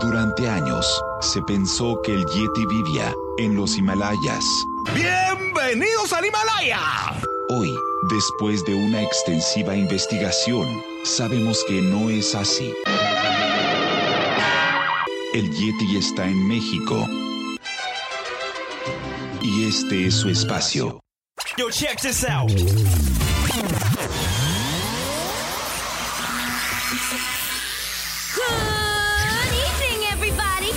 Durante años, se pensó que el Yeti vivía en los Himalayas. ¡Bienvenidos al Himalaya! Hoy, después de una extensiva investigación, sabemos que no es así. El Yeti está en México. Y este es su espacio. Yo, check this out. Good evening, everybody.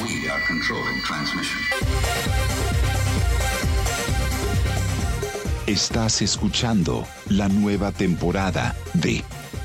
We are controlling transmission. Estás escuchando la nueva temporada de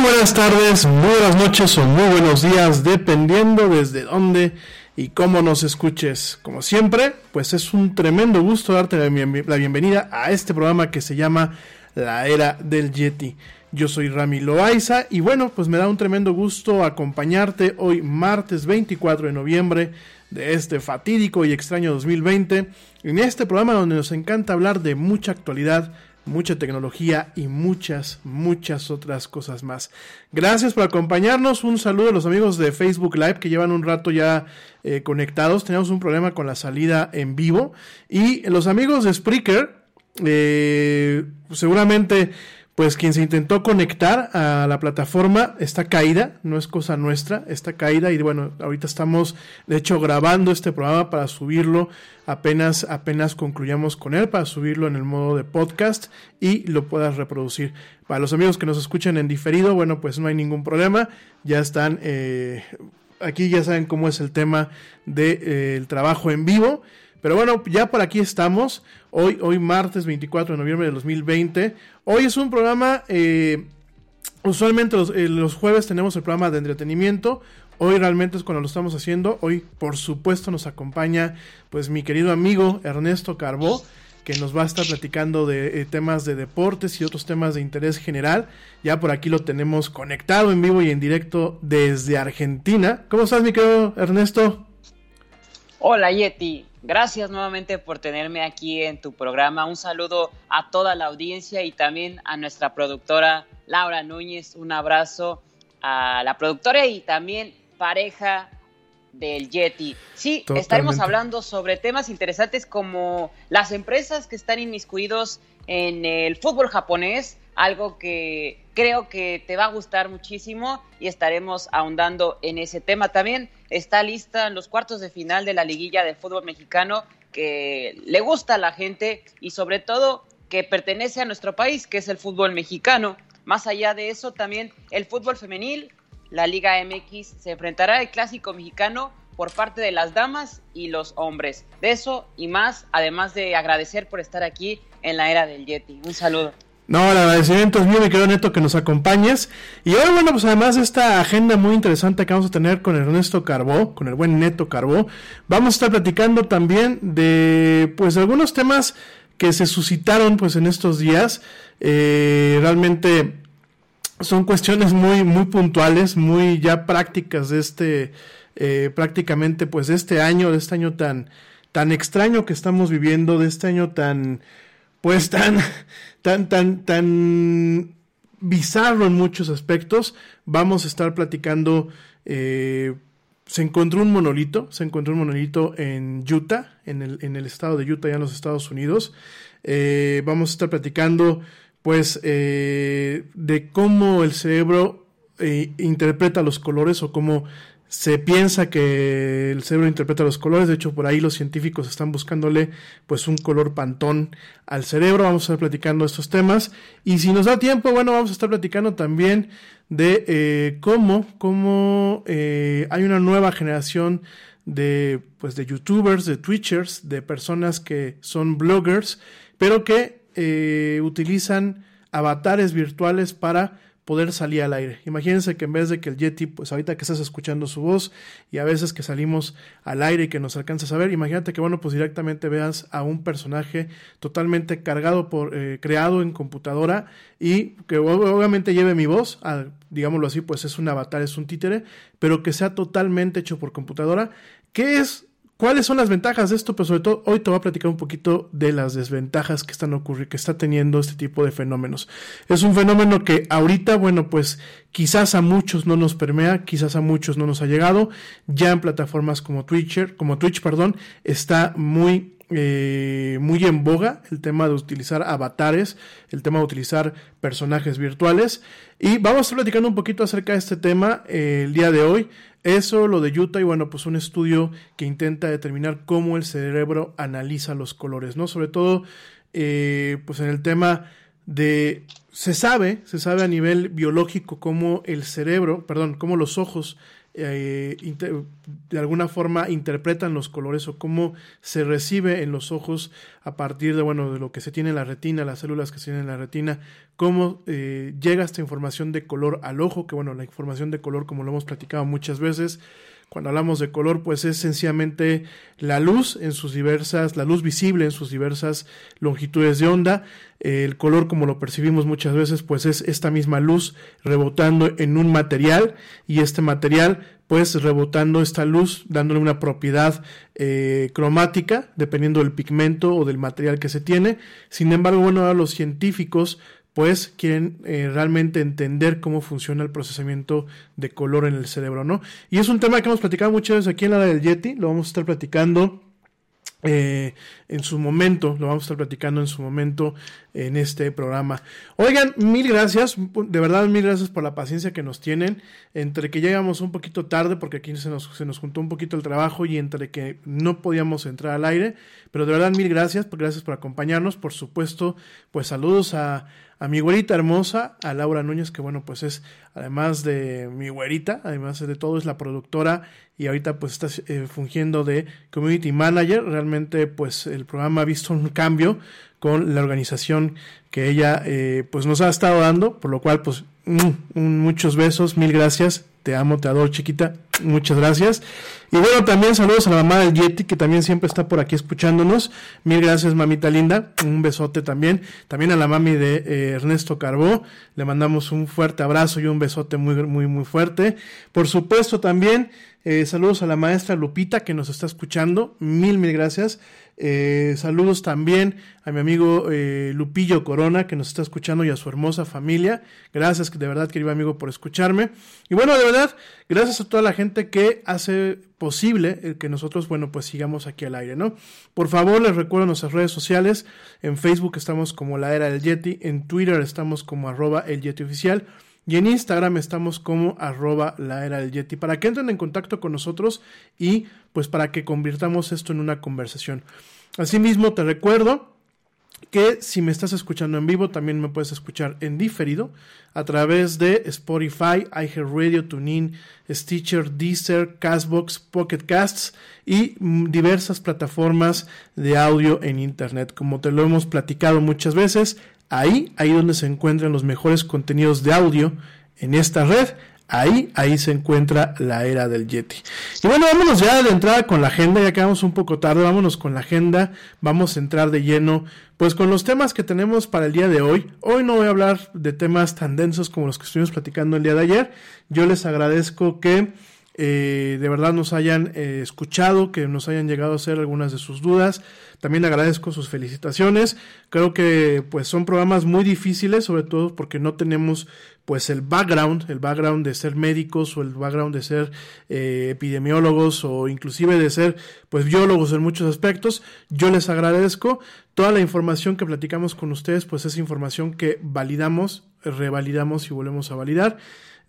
Muy buenas tardes, muy buenas noches o muy buenos días, dependiendo desde dónde y cómo nos escuches. Como siempre, pues es un tremendo gusto darte la, bienvenida a este programa que se llama La Era del Yeti. Yo soy Rami Loaiza y bueno, pues me da un tremendo gusto acompañarte hoy martes 24 de noviembre de este fatídico y extraño 2020 en este programa donde nos encanta hablar de mucha actualidad, mucha tecnología y muchas, muchas otras cosas más. Gracias por acompañarnos. Un saludo a los amigos de Facebook Live que llevan un rato ya eh, conectados. Tenemos un problema con la salida en vivo. Y los amigos de Spreaker, eh, seguramente pues quien se intentó conectar a la plataforma está caída, no es cosa nuestra, está caída y bueno, ahorita estamos de hecho grabando este programa para subirlo apenas apenas concluyamos con él para subirlo en el modo de podcast y lo puedas reproducir. Para los amigos que nos escuchan en diferido, bueno, pues no hay ningún problema, ya están eh, aquí ya saben cómo es el tema del de, eh, trabajo en vivo. Pero bueno, ya por aquí estamos. Hoy, hoy martes 24 de noviembre de 2020. Hoy es un programa, eh, usualmente los, eh, los, jueves tenemos el programa de entretenimiento. Hoy realmente es cuando lo estamos haciendo. Hoy, por supuesto, nos acompaña pues mi querido amigo Ernesto Carbó, que nos va a estar platicando de eh, temas de deportes y otros temas de interés general. Ya por aquí lo tenemos conectado en vivo y en directo desde Argentina. ¿Cómo estás, mi querido Ernesto? Hola, Yeti. Gracias nuevamente por tenerme aquí en tu programa. Un saludo a toda la audiencia y también a nuestra productora Laura Núñez. Un abrazo a la productora y también pareja del Yeti. Sí, Totalmente. estaremos hablando sobre temas interesantes como las empresas que están inmiscuidos en el fútbol japonés, algo que creo que te va a gustar muchísimo y estaremos ahondando en ese tema. También está lista en los cuartos de final de la liguilla de fútbol mexicano que le gusta a la gente y sobre todo que pertenece a nuestro país, que es el fútbol mexicano. Más allá de eso, también el fútbol femenil, la Liga MX se enfrentará al clásico mexicano por parte de las damas y los hombres. De eso y más, además de agradecer por estar aquí en la era del Yeti. Un saludo. No, el agradecimiento es mío, mi querido Neto, que nos acompañes. Y hoy, bueno, pues además de esta agenda muy interesante que vamos a tener con Ernesto Carbó, con el buen Neto Carbó, vamos a estar platicando también de, pues, algunos temas que se suscitaron, pues, en estos días. Eh, realmente son cuestiones muy, muy puntuales, muy ya prácticas de este, eh, prácticamente, pues, de este año, de este año tan, tan extraño que estamos viviendo, de este año tan, pues, tan tan, tan, tan bizarro en muchos aspectos. Vamos a estar platicando. Eh, se encontró un monolito, se encontró un monolito en Utah, en el, en el estado de Utah, ya en los Estados Unidos. Eh, vamos a estar platicando, pues, eh, de cómo el cerebro interpreta los colores o cómo se piensa que el cerebro interpreta los colores, de hecho por ahí los científicos están buscándole pues un color pantón al cerebro, vamos a estar platicando estos temas. Y si nos da tiempo, bueno, vamos a estar platicando también de eh, cómo, cómo eh, hay una nueva generación de pues de youtubers, de twitchers, de personas que son bloggers, pero que eh, utilizan avatares virtuales para poder salir al aire. Imagínense que en vez de que el Yeti, pues ahorita que estás escuchando su voz y a veces que salimos al aire y que nos alcanzas a ver, imagínate que bueno, pues directamente veas a un personaje totalmente cargado por, eh, creado en computadora y que obviamente lleve mi voz, digámoslo así, pues es un avatar, es un títere, pero que sea totalmente hecho por computadora, que es ¿Cuáles son las ventajas de esto? Pues sobre todo hoy te voy a platicar un poquito de las desventajas que están ocurriendo, que está teniendo este tipo de fenómenos. Es un fenómeno que ahorita, bueno, pues quizás a muchos no nos permea, quizás a muchos no nos ha llegado. Ya en plataformas como Twitcher, como Twitch, perdón, está muy eh, muy en boga el tema de utilizar avatares, el tema de utilizar personajes virtuales. Y vamos a estar platicando un poquito acerca de este tema eh, el día de hoy. Eso, lo de Utah, y bueno, pues un estudio que intenta determinar cómo el cerebro analiza los colores, ¿no? Sobre todo, eh, pues en el tema de. Se sabe, se sabe a nivel biológico cómo el cerebro, perdón, cómo los ojos eh, de alguna forma interpretan los colores o cómo se recibe en los ojos a partir de bueno de lo que se tiene en la retina, las células que se tienen en la retina, cómo eh, llega esta información de color al ojo, que bueno, la información de color como lo hemos platicado muchas veces, cuando hablamos de color, pues es sencillamente la luz en sus diversas, la luz visible en sus diversas longitudes de onda. El color, como lo percibimos muchas veces, pues es esta misma luz rebotando en un material y este material, pues rebotando esta luz, dándole una propiedad eh, cromática, dependiendo del pigmento o del material que se tiene. Sin embargo, bueno, ahora los científicos pues quieren eh, realmente entender cómo funciona el procesamiento de color en el cerebro, ¿no? Y es un tema que hemos platicado muchas veces aquí en la del Yeti, lo vamos a estar platicando eh, en su momento, lo vamos a estar platicando en su momento en este programa. Oigan, mil gracias, de verdad mil gracias por la paciencia que nos tienen, entre que llegamos un poquito tarde porque aquí se nos, se nos juntó un poquito el trabajo y entre que no podíamos entrar al aire, pero de verdad mil gracias, gracias por acompañarnos, por supuesto, pues saludos a a mi güerita hermosa, a Laura Núñez, que bueno, pues es, además de mi güerita, además de todo, es la productora y ahorita pues está eh, fungiendo de community manager. Realmente pues el programa ha visto un cambio con la organización que ella eh, pues nos ha estado dando, por lo cual pues mm, muchos besos, mil gracias, te amo, te adoro chiquita, muchas gracias. Y bueno, también saludos a la mamá del Yeti, que también siempre está por aquí escuchándonos. Mil gracias, mamita linda. Un besote también. También a la mami de eh, Ernesto Carbó. Le mandamos un fuerte abrazo y un besote muy, muy, muy fuerte. Por supuesto, también eh, saludos a la maestra Lupita, que nos está escuchando. Mil, mil gracias. Eh, saludos también a mi amigo eh, Lupillo Corona, que nos está escuchando, y a su hermosa familia. Gracias, de verdad, querido amigo, por escucharme. Y bueno, de verdad, gracias a toda la gente que hace posible el que nosotros, bueno, pues sigamos aquí al aire, ¿no? Por favor, les recuerdo nuestras redes sociales. En Facebook estamos como La Era del Yeti, en Twitter estamos como arroba el Yeti Oficial. Y en Instagram estamos como arroba la era del Yeti para que entren en contacto con nosotros y pues para que convirtamos esto en una conversación. Asimismo, te recuerdo que si me estás escuchando en vivo, también me puedes escuchar en diferido a través de Spotify, iHeartRadio, TuneIn, Stitcher, Deezer, Castbox, Pocket Casts y diversas plataformas de audio en Internet. Como te lo hemos platicado muchas veces, Ahí, ahí donde se encuentran los mejores contenidos de audio en esta red. Ahí, ahí se encuentra la era del Yeti. Y bueno, vámonos ya de entrada con la agenda, ya quedamos un poco tarde, vámonos con la agenda, vamos a entrar de lleno, pues con los temas que tenemos para el día de hoy. Hoy no voy a hablar de temas tan densos como los que estuvimos platicando el día de ayer. Yo les agradezco que eh, de verdad nos hayan eh, escuchado, que nos hayan llegado a hacer algunas de sus dudas. También agradezco sus felicitaciones. Creo que pues son programas muy difíciles, sobre todo porque no tenemos pues el background, el background de ser médicos o el background de ser eh, epidemiólogos o inclusive de ser pues biólogos en muchos aspectos. Yo les agradezco toda la información que platicamos con ustedes, pues es información que validamos, revalidamos y volvemos a validar.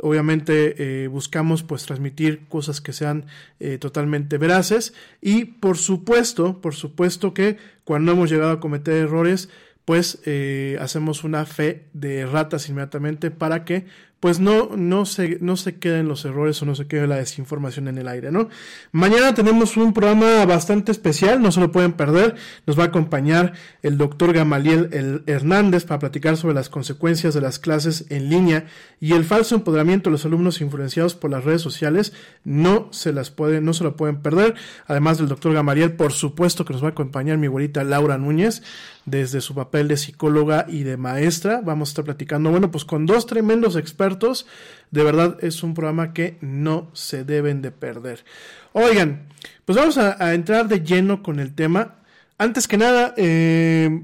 Obviamente eh, buscamos pues transmitir cosas que sean eh, totalmente veraces. Y por supuesto, por supuesto que cuando hemos llegado a cometer errores, pues eh, hacemos una fe de ratas inmediatamente para que pues no, no, se, no se queden los errores o no se quede la desinformación en el aire, ¿no? Mañana tenemos un programa bastante especial, no se lo pueden perder. Nos va a acompañar el doctor Gamaliel Hernández para platicar sobre las consecuencias de las clases en línea y el falso empoderamiento de los alumnos influenciados por las redes sociales. No se las pueden, no se lo pueden perder. Además del doctor Gamaliel, por supuesto que nos va a acompañar mi abuelita Laura Núñez desde su papel de psicóloga y de maestra. Vamos a estar platicando, bueno, pues con dos tremendos expertos. De verdad es un programa que no se deben de perder. Oigan, pues vamos a, entrar de lleno con el tema. Antes que nada, eh,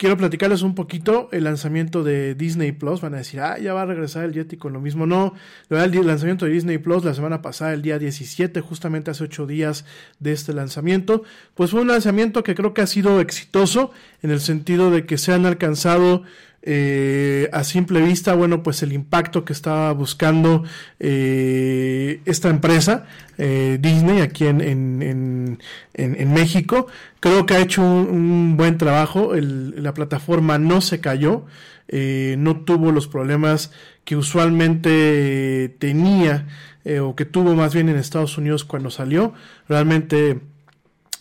quiero platicarles un poquito el lanzamiento de Disney Plus. Van a decir, ah, ya va a regresar el Yeti con lo mismo. No, el lanzamiento de Disney Plus la semana pasada, el día 17, justamente hace ocho días de este lanzamiento, pues fue un lanzamiento que creo que ha sido exitoso en el sentido de que se han alcanzado eh, a simple vista, bueno, pues el impacto que estaba buscando eh, esta empresa, eh, Disney, aquí en, en, en, México, creo que ha hecho un, buen trabajo, la plataforma no se cayó, no tuvo los problemas que usualmente tenía o que tuvo más bien en Estados Unidos cuando salió. Realmente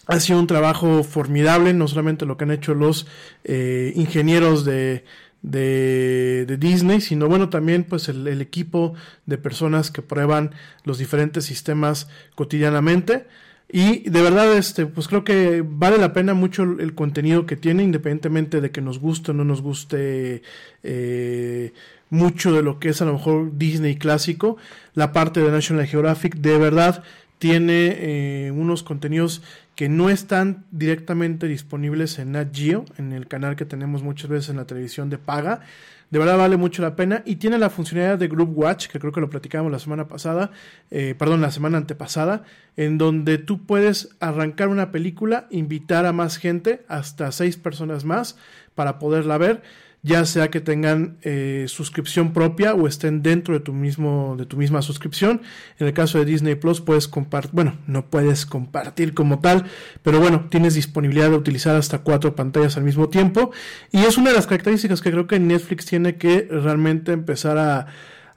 ha sido un trabajo formidable, no solamente lo que han hecho los ingenieros de, de, Disney, sino bueno, también pues el, equipo de personas que prueban los diferentes sistemas cotidianamente. Y de verdad, este, pues creo que vale la pena mucho el contenido que tiene, independientemente de que nos guste o no nos guste eh, mucho de lo que es a lo mejor Disney clásico. La parte de National Geographic de verdad tiene eh, unos contenidos que no están directamente disponibles en Nat Geo, en el canal que tenemos muchas veces en la televisión de paga. De verdad vale mucho la pena y tiene la funcionalidad de Group Watch, que creo que lo platicamos la semana pasada, eh, perdón, la semana antepasada, en donde tú puedes arrancar una película, invitar a más gente, hasta seis personas más, para poderla ver ya sea que tengan eh, suscripción propia o estén dentro de tu mismo de tu misma suscripción. En el caso de Disney Plus puedes compartir, bueno, no puedes compartir como tal, pero bueno, tienes disponibilidad de utilizar hasta cuatro pantallas al mismo tiempo y es una de las características que creo que Netflix tiene que realmente empezar a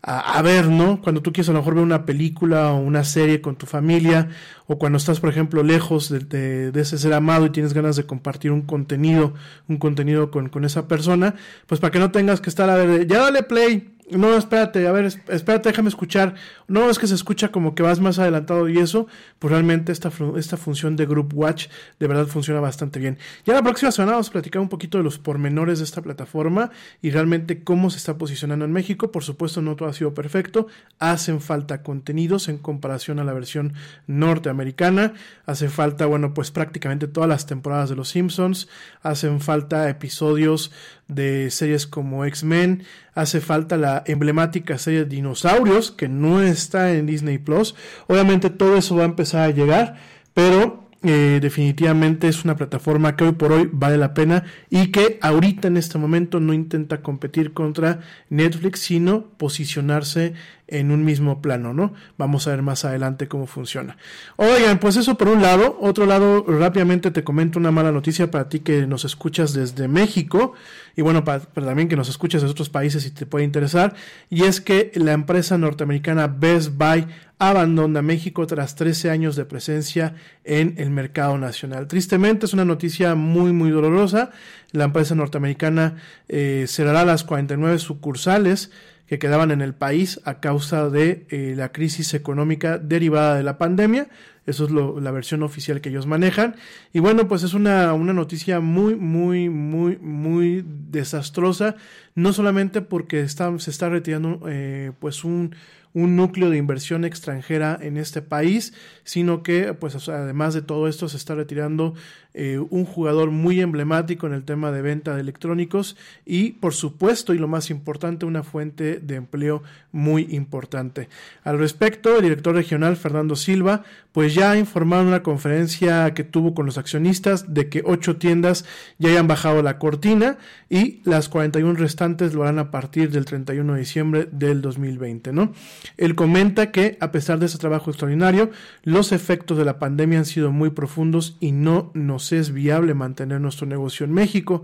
a, ver, ¿no? Cuando tú quieres a lo mejor ver una película o una serie con tu familia, o cuando estás, por ejemplo, lejos de, de, ese ser amado y tienes ganas de compartir un contenido, un contenido con, con esa persona, pues para que no tengas que estar a ver, ya dale play, no, espérate, a ver, espérate, déjame escuchar. No, es que se escucha como que vas más adelantado y eso, pues realmente esta, esta función de Group Watch de verdad funciona bastante bien. Ya la próxima semana vamos a platicar un poquito de los pormenores de esta plataforma y realmente cómo se está posicionando en México. Por supuesto, no todo ha sido perfecto. Hacen falta contenidos en comparación a la versión norteamericana. Hace falta, bueno, pues prácticamente todas las temporadas de Los Simpsons. Hacen falta episodios de series como X-Men, hace falta la emblemática serie de Dinosaurios, que no está en Disney Plus. Obviamente todo eso va a empezar a llegar, pero eh, definitivamente es una plataforma que hoy por hoy vale la pena y que ahorita en este momento no intenta competir contra Netflix, sino posicionarse en un mismo plano, ¿no? Vamos a ver más adelante cómo funciona. Oigan, pues eso por un lado. Otro lado, rápidamente te comento una mala noticia para ti que nos escuchas desde México y bueno, para, también que nos escuchas de otros países si te puede interesar. Y es que la empresa norteamericana Best Buy abandona México tras 13 años de presencia en el mercado nacional. Tristemente es una noticia muy, muy dolorosa. La empresa norteamericana eh, cerrará las 49 sucursales que quedaban en el país a causa de eh, la crisis económica derivada de la pandemia. Eso es la versión oficial que ellos manejan. Y bueno, pues es una, una noticia muy, muy, muy, muy desastrosa. No solamente porque se está retirando eh, pues un un núcleo de inversión extranjera en este país, sino que, pues, además de todo esto, se está retirando eh, un jugador muy emblemático en el tema de venta de electrónicos y, por supuesto, y lo más importante, una fuente de empleo muy importante. Al respecto, el director regional Fernando Silva, pues ya ha informado en una conferencia que tuvo con los accionistas de que ocho tiendas ya hayan bajado la cortina y las 41 restantes lo harán a partir del 31 de diciembre del 2020, ¿no? Él comenta que, a pesar de ese trabajo extraordinario, los efectos de la pandemia han sido muy profundos y no nos es viable mantener nuestro negocio en México.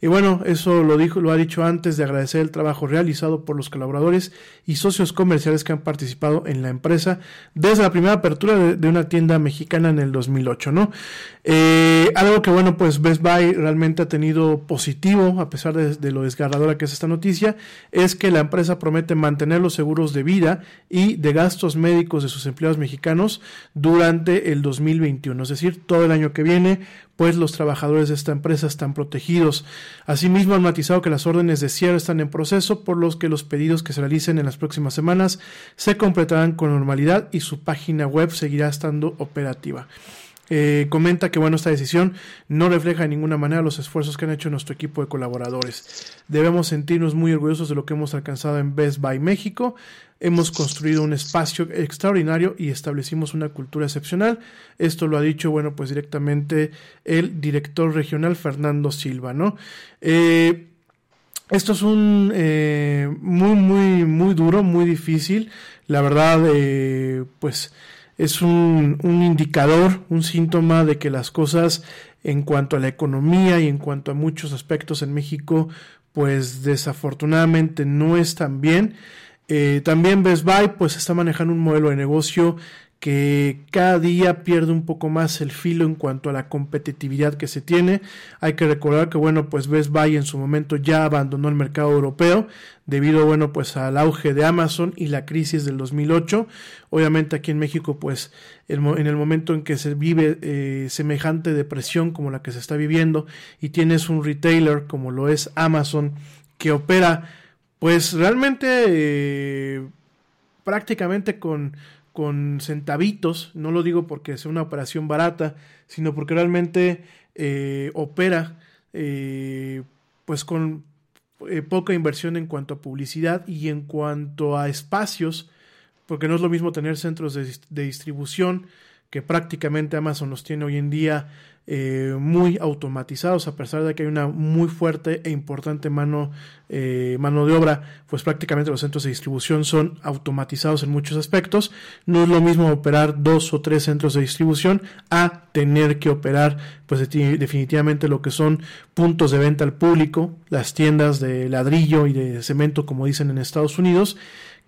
Y bueno, eso lo dijo, lo ha dicho antes de agradecer el trabajo realizado por los colaboradores y socios comerciales que han participado en la empresa desde la primera apertura de, una tienda mexicana en el 2008, ¿no? Eh, algo que bueno, pues Best Buy realmente ha tenido positivo, a pesar de, de lo desgarradora que es esta noticia, es que la empresa promete mantener los seguros de vida y de gastos médicos de sus empleados mexicanos durante el 2021, es decir, todo el año que viene, pues los trabajadores de esta empresa están protegidos. Asimismo, han matizado que las órdenes de cierre están en proceso, por los que los pedidos que se realicen en las próximas semanas se completarán con normalidad y su página web seguirá estando operativa. Eh, comenta que bueno, esta decisión no refleja de ninguna manera los esfuerzos que han hecho nuestro equipo de colaboradores. Debemos sentirnos muy orgullosos de lo que hemos alcanzado en Best Buy México. Hemos construido un espacio extraordinario y establecimos una cultura excepcional. Esto lo ha dicho, bueno, pues directamente el director regional Fernando Silva, ¿no? Eh, esto es un eh, muy, muy, muy duro, muy difícil. La verdad, pues es un, un indicador, un síntoma de que las cosas en cuanto a la economía y en cuanto a muchos aspectos en México, pues desafortunadamente no están bien. Eh, también Best Buy pues está manejando un modelo de negocio que cada día pierde un poco más el filo en cuanto a la competitividad que se tiene. Hay que recordar que bueno, pues Best Buy en su momento ya abandonó el mercado europeo debido bueno, pues al auge de Amazon y la crisis del 2008. Obviamente aquí en México pues en el momento en que se vive eh, semejante depresión como la que se está viviendo y tienes un retailer como lo es Amazon que opera pues realmente eh, prácticamente con con centavitos, no lo digo porque sea una operación barata, sino porque realmente eh, opera eh, pues con eh, poca inversión en cuanto a publicidad y en cuanto a espacios, porque no es lo mismo tener centros de, de distribución que prácticamente Amazon los tiene hoy en día eh, muy automatizados, a pesar de que hay una muy fuerte e importante mano, eh, mano de obra, pues prácticamente los centros de distribución son automatizados en muchos aspectos. No es lo mismo operar dos o tres centros de distribución a tener que operar, pues definitivamente lo que son puntos de venta al público, las tiendas de ladrillo y de cemento, como dicen en Estados Unidos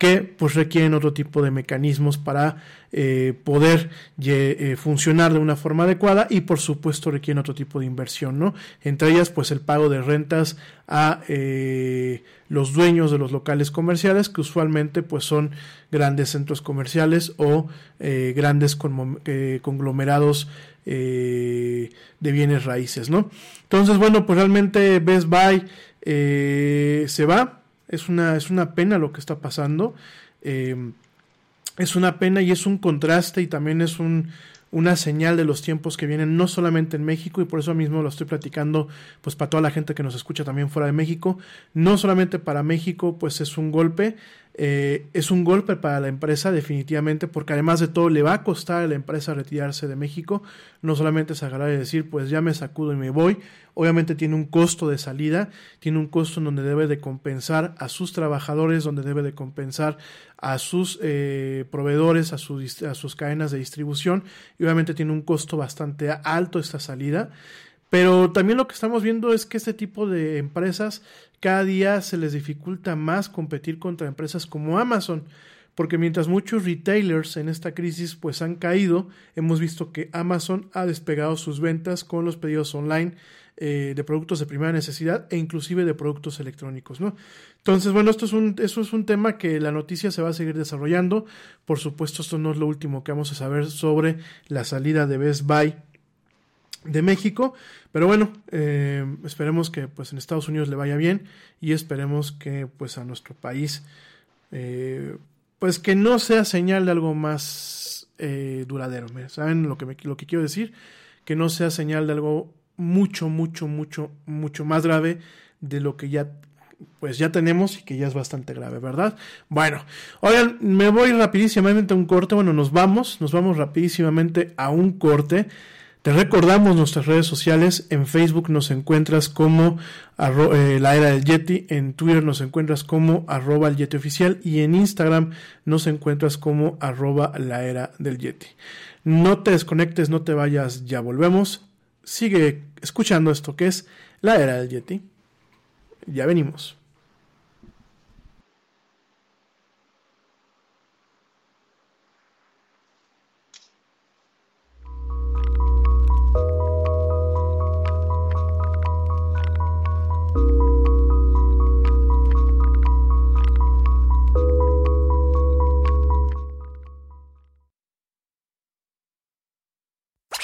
que pues requieren otro tipo de mecanismos para eh, poder eh, funcionar de una forma adecuada y por supuesto requieren otro tipo de inversión, ¿no? Entre ellas pues el pago de rentas a eh, los dueños de los locales comerciales que usualmente pues son grandes centros comerciales o grandes conglomerados de bienes raíces, ¿no? Entonces bueno pues realmente Best Buy se va es una, es una pena lo que está pasando. Eh, es una pena y es un contraste y también es un, una señal de los tiempos que vienen, no solamente en México, y por eso mismo lo estoy platicando, pues para toda la gente que nos escucha también fuera de México, no solamente para México, pues es un golpe, eh, es un golpe para la empresa definitivamente, porque además de todo le va a costar a la empresa retirarse de México, no solamente es agarrar y decir, pues ya me sacudo y me voy, obviamente tiene un costo de salida, tiene un costo en donde debe de compensar a sus trabajadores, donde debe de compensar a sus eh, proveedores, a, a sus cadenas de distribución, y obviamente tiene un costo bastante alto esta salida. Pero también lo que estamos viendo es que este tipo de empresas cada día se les dificulta más competir contra empresas como Amazon, porque mientras muchos retailers en esta crisis pues han caído, hemos visto que Amazon ha despegado sus ventas con los pedidos online eh, de productos de primera necesidad e inclusive de productos electrónicos, ¿no? Entonces, bueno, esto es un, eso es un tema que la noticia se va a seguir desarrollando. Por supuesto, esto no es lo último que vamos a saber sobre la salida de Best Buy de México. Pero bueno, eh, esperemos que pues en Estados Unidos le vaya bien y esperemos que pues a nuestro país eh, pues que no sea señal de algo más eh, duradero. ¿Saben lo que, me, lo que quiero decir? Que no sea señal de algo mucho, mucho, mucho, mucho más grave de lo que ya pues ya tenemos y que ya es bastante grave, ¿verdad? Bueno, oigan, me voy rapidísimamente a un corte, bueno, nos vamos, nos vamos rapidísimamente a un corte. Te recordamos nuestras redes sociales. En Facebook nos encuentras como eh, la era del Yeti. En Twitter nos encuentras como arroba el Yeti oficial. Y en Instagram nos encuentras como arroba la era del Yeti. No te desconectes, no te vayas, ya volvemos. Sigue escuchando esto que es la era del Yeti. Ya venimos.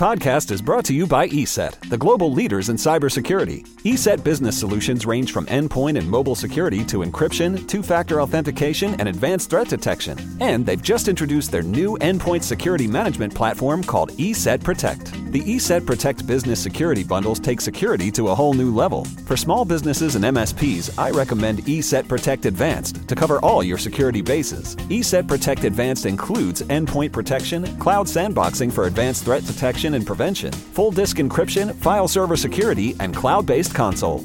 Podcast is brought to you by ESET, the global leaders in cybersecurity. ESET business solutions range from endpoint and mobile security to encryption, two factor authentication, and advanced threat detection. And they've just introduced their new endpoint security management platform called ESET Protect. The ESET Protect business security bundles take security to a whole new level. For small businesses and MSPs, I recommend ESET Protect Advanced to cover all your security bases. ESET Protect Advanced includes endpoint protection, cloud sandboxing for advanced threat detection and prevention, full disk encryption, file server security, and cloud based console.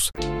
We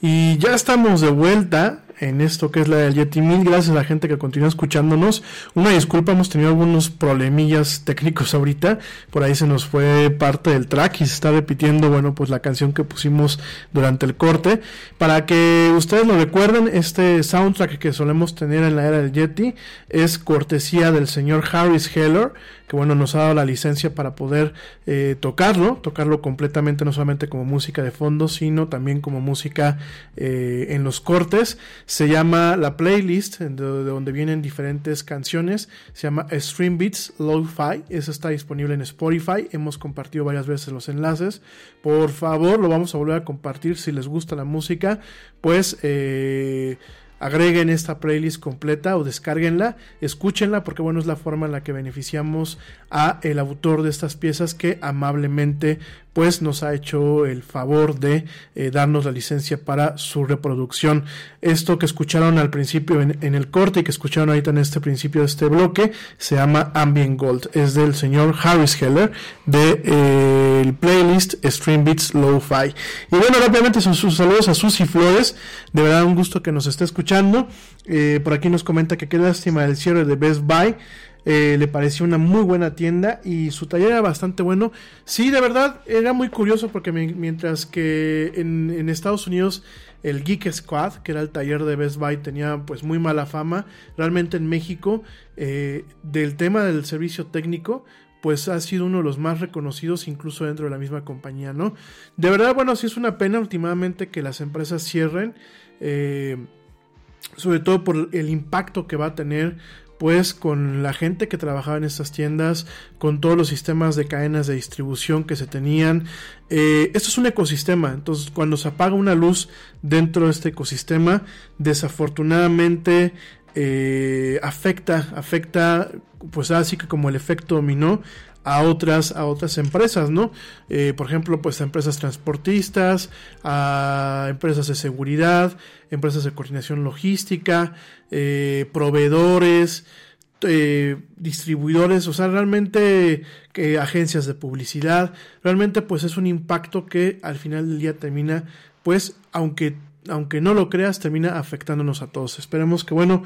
Y ya estamos de vuelta en esto que es la del Yeti. Mil gracias a la gente que continúa escuchándonos. Una disculpa, hemos tenido algunos problemillas técnicos ahorita. Por ahí se nos fue parte del track y se está repitiendo, bueno, pues la canción que pusimos durante el corte. Para que ustedes lo recuerden, este soundtrack que solemos tener en la era del Yeti es cortesía del señor Harris Heller, que bueno, nos ha dado la licencia para poder eh, tocarlo, tocarlo completamente, no solamente como música de fondo, sino también como música eh, en los cortes. Se llama la playlist, de, de donde vienen diferentes canciones, se llama Stream Beats Lo-Fi, eso está disponible en Spotify, hemos compartido varias veces los enlaces, por favor lo vamos a volver a compartir si les gusta la música, pues... Eh, agreguen esta playlist completa o descárguenla, escúchenla porque bueno es la forma en la que beneficiamos a el autor de estas piezas que amablemente pues nos ha hecho el favor de eh, darnos la licencia para su reproducción. Esto que escucharon al principio en, el corte y que escucharon ahorita en este principio de este bloque se llama Ambient Gold. Es del señor Harris Heller de eh, el playlist Stream Beats Lo-Fi. Y bueno, rápidamente sus, sus saludos a Susy Flores. De verdad un gusto que nos esté escuchando. Eh, por aquí nos comenta que qué lástima el cierre de Best Buy. Eh, le pareció una muy buena tienda y su taller era bastante bueno. Sí, de verdad, era muy curioso porque mientras que en, Estados Unidos el Geek Squad, que era el taller de Best Buy, tenía pues muy mala fama, realmente en México, eh, del tema del servicio técnico, pues ha sido uno de los más reconocidos incluso dentro de la misma compañía, ¿no? De verdad, bueno, sí es una pena últimamente que las empresas cierren, sobre todo por el impacto que va a tener pues con la gente que trabajaba en estas tiendas, con todos los sistemas de cadenas de distribución que se tenían. Eh, esto es un ecosistema, entonces cuando se apaga una luz dentro de este ecosistema, desafortunadamente eh, afecta, afecta, pues así que como el efecto dominó a otras, a otras empresas, ¿no? Eh, por ejemplo, pues a empresas transportistas, a empresas de seguridad, empresas de coordinación logística, eh, proveedores, eh, distribuidores, o sea, realmente que agencias de publicidad, realmente pues es un impacto que al final del día termina, pues, aunque, aunque no lo creas, termina afectándonos a todos. Esperemos que, bueno,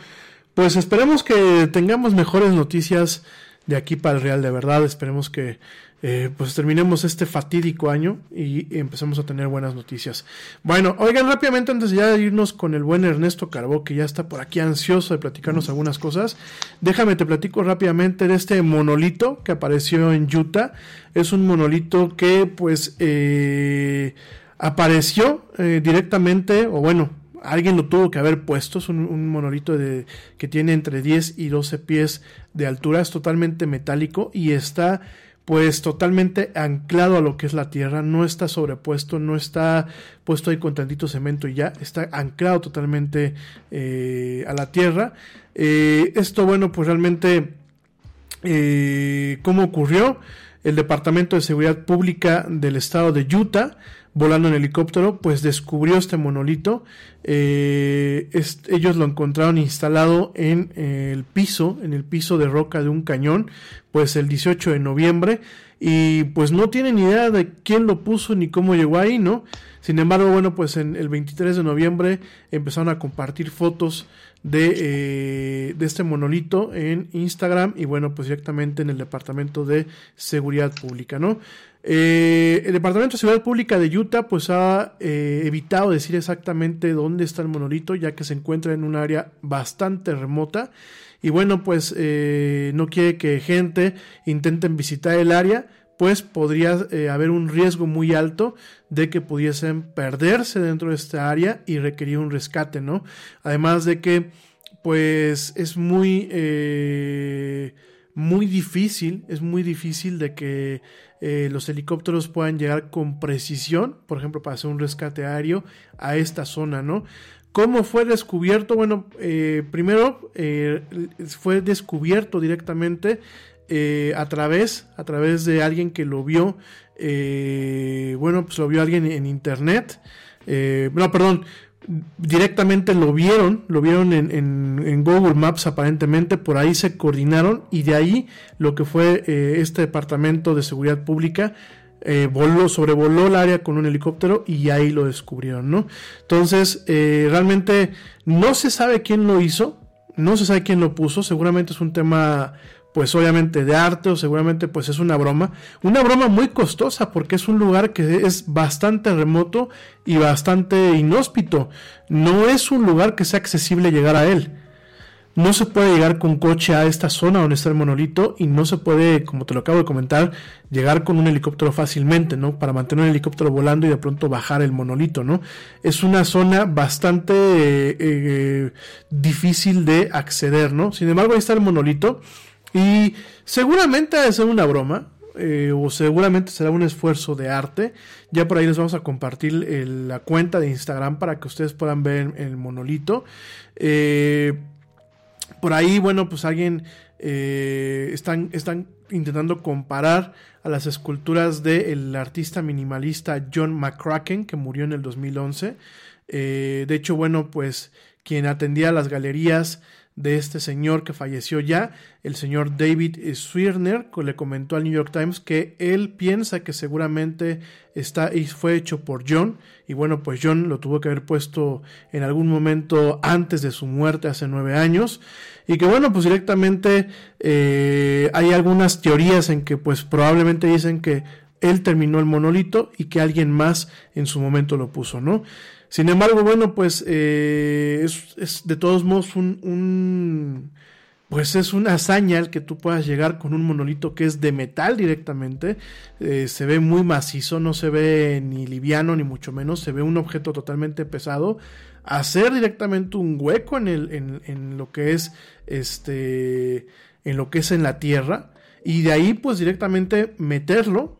pues esperemos que tengamos mejores noticias de aquí para el Real de verdad. Esperemos que eh, pues terminemos este fatídico año y empecemos a tener buenas noticias. Bueno, oigan rápidamente antes de irnos con el buen Ernesto Carbó, que ya está por aquí ansioso de platicarnos algunas cosas. Déjame te platico rápidamente de este monolito que apareció en Utah. Es un monolito que pues eh, apareció eh, directamente, o bueno, alguien lo tuvo que haber puesto. Es un, monolito de, que tiene entre 10 y 12 pies de altura. Es totalmente metálico y está pues totalmente anclado a lo que es la tierra, no está sobrepuesto, no está puesto ahí con tantito cemento y ya, está anclado totalmente eh, a la tierra. Eh, esto, bueno, pues realmente, eh, ¿cómo ocurrió? El Departamento de Seguridad Pública del estado de Utah volando en helicóptero, pues descubrió este monolito. Eh, ellos lo encontraron instalado en eh, el piso, en el piso de roca de un cañón, pues el 18 de noviembre. Y pues no tienen idea de quién lo puso ni cómo llegó ahí, ¿no? Sin embargo, bueno, pues en el 23 de noviembre empezaron a compartir fotos de, eh, de este monolito en Instagram y bueno, pues directamente en el Departamento de Seguridad Pública, ¿no? Eh, el Departamento de Seguridad Pública de Utah pues ha eh, evitado decir exactamente dónde está el monolito ya que se encuentra en un área bastante remota y bueno pues no quiere que gente intenten visitar el área pues podría haber un riesgo muy alto de que pudiesen perderse dentro de esta área y requerir un rescate, ¿no? Además de que pues es muy muy difícil, es muy difícil de que eh, los helicópteros puedan llegar con precisión, por ejemplo, para hacer un rescate aéreo a esta zona, ¿no? ¿Cómo fue descubierto? Bueno, eh, primero eh, fue descubierto directamente a través, a través de alguien que lo vio, bueno, pues lo vio alguien en internet. no, perdón, directamente lo vieron, lo vieron en, Google Maps aparentemente, por ahí se coordinaron y de ahí lo que fue eh, este departamento de seguridad pública eh, voló, sobrevoló el área con un helicóptero y ahí lo descubrieron, ¿no? Entonces, eh, realmente no se sabe quién lo hizo, no se sabe quién lo puso, seguramente es un tema pues obviamente de arte o seguramente pues es una broma. Una broma muy costosa porque es un lugar que es bastante remoto y bastante inhóspito. No es un lugar que sea accesible llegar a él. No se puede llegar con coche a esta zona donde está el monolito y no se puede, como te lo acabo de comentar, llegar con un helicóptero fácilmente, ¿no? Para mantener un helicóptero volando y de pronto bajar el monolito, ¿no? Es una zona bastante eh, eh, difícil de acceder, ¿no? Sin embargo, ahí está el monolito y seguramente ha ser una broma. eh, o seguramente será un esfuerzo de arte. Ya por ahí les vamos a compartir la cuenta de Instagram para que ustedes puedan ver el monolito. Eh, por ahí, bueno, pues alguien eh, están, están intentando comparar a las esculturas del artista minimalista John McCracken, que murió en el 2011. Eh, de hecho, bueno, pues quien atendía las galerías de este señor que falleció ya, el señor David Swirner, que le comentó al New York Times que él piensa que seguramente está y fue hecho por John y bueno pues John lo tuvo que haber puesto en algún momento antes de su muerte hace nueve años y que bueno pues directamente eh, hay algunas teorías en que pues probablemente dicen que él terminó el monolito y que alguien más en su momento lo puso, ¿no? Sin embargo, bueno, pues eh, es, es de todos modos un, pues es una hazaña el que tú puedas llegar con un monolito que es de metal directamente. Eh, se ve muy macizo, no se ve ni liviano ni mucho menos, se ve un objeto totalmente pesado. Hacer directamente un hueco en, el, en, en lo que es este en lo que es en la tierra y de ahí pues directamente meterlo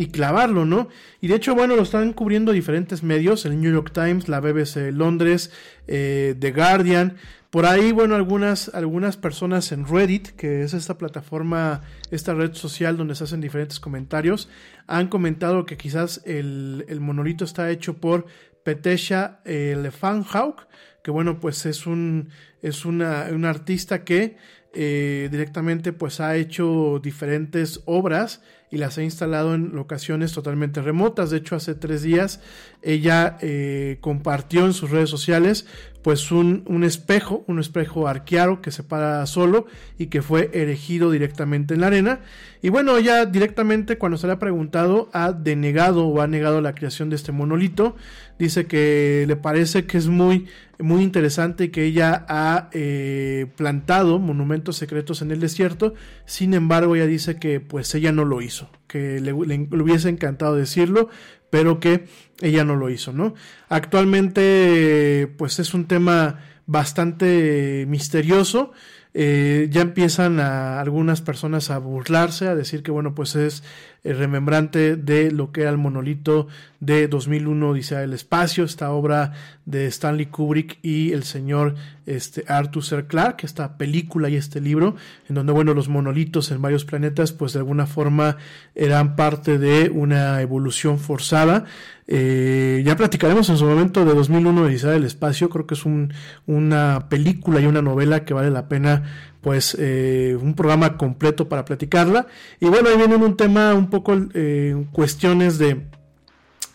y clavarlo, ¿no? Y de hecho, bueno, lo están cubriendo diferentes medios, el New York Times, la BBC Londres, eh, The Guardian. Por ahí, bueno, algunas, algunas personas en Reddit, que es esta plataforma, esta red social donde se hacen diferentes comentarios, han comentado que quizás el, el monolito está hecho por Petesha eh, Lefanhawk, que bueno, pues es un, es una, un artista que eh, directamente pues ha hecho diferentes obras y las ha instalado en locaciones totalmente remotas. De hecho, hace tres días ella eh, compartió en sus redes sociales pues un, espejo, un espejo arqueado que se para solo y que fue erigido directamente en la arena. Y bueno, ella directamente cuando se le ha preguntado ha denegado o ha negado la creación de este monolito. Dice que le parece que es muy, muy interesante y que ella ha eh, plantado monumentos secretos en el desierto. Sin embargo, ella dice que pues ella no lo hizo, que le hubiese encantado decirlo, pero que ella no lo hizo, ¿no? Actualmente, pues es un tema bastante misterioso. Eh, ya empiezan a algunas personas a burlarse, a decir que bueno, pues es el remembrante de lo que era el monolito de 2001 Odisea del Espacio, esta obra de Stanley Kubrick y el señor este, Arthur C. Clarke, esta película y este libro, en donde bueno, los monolitos en varios planetas pues de alguna forma eran parte de una evolución forzada. Eh, ya platicaremos en su momento de 2001 Odisea del Espacio, creo que es un, una película y una novela que vale la pena pues eh, un programa completo para platicarla. Y bueno, ahí viene un tema un poco eh, cuestiones de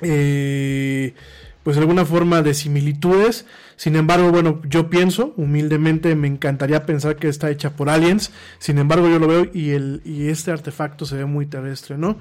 eh, pues de alguna forma de similitudes. Sin embargo, bueno, yo pienso, humildemente, me encantaría pensar que está hecha por aliens. Sin embargo, yo lo veo y, el, y este artefacto se ve muy terrestre, ¿no?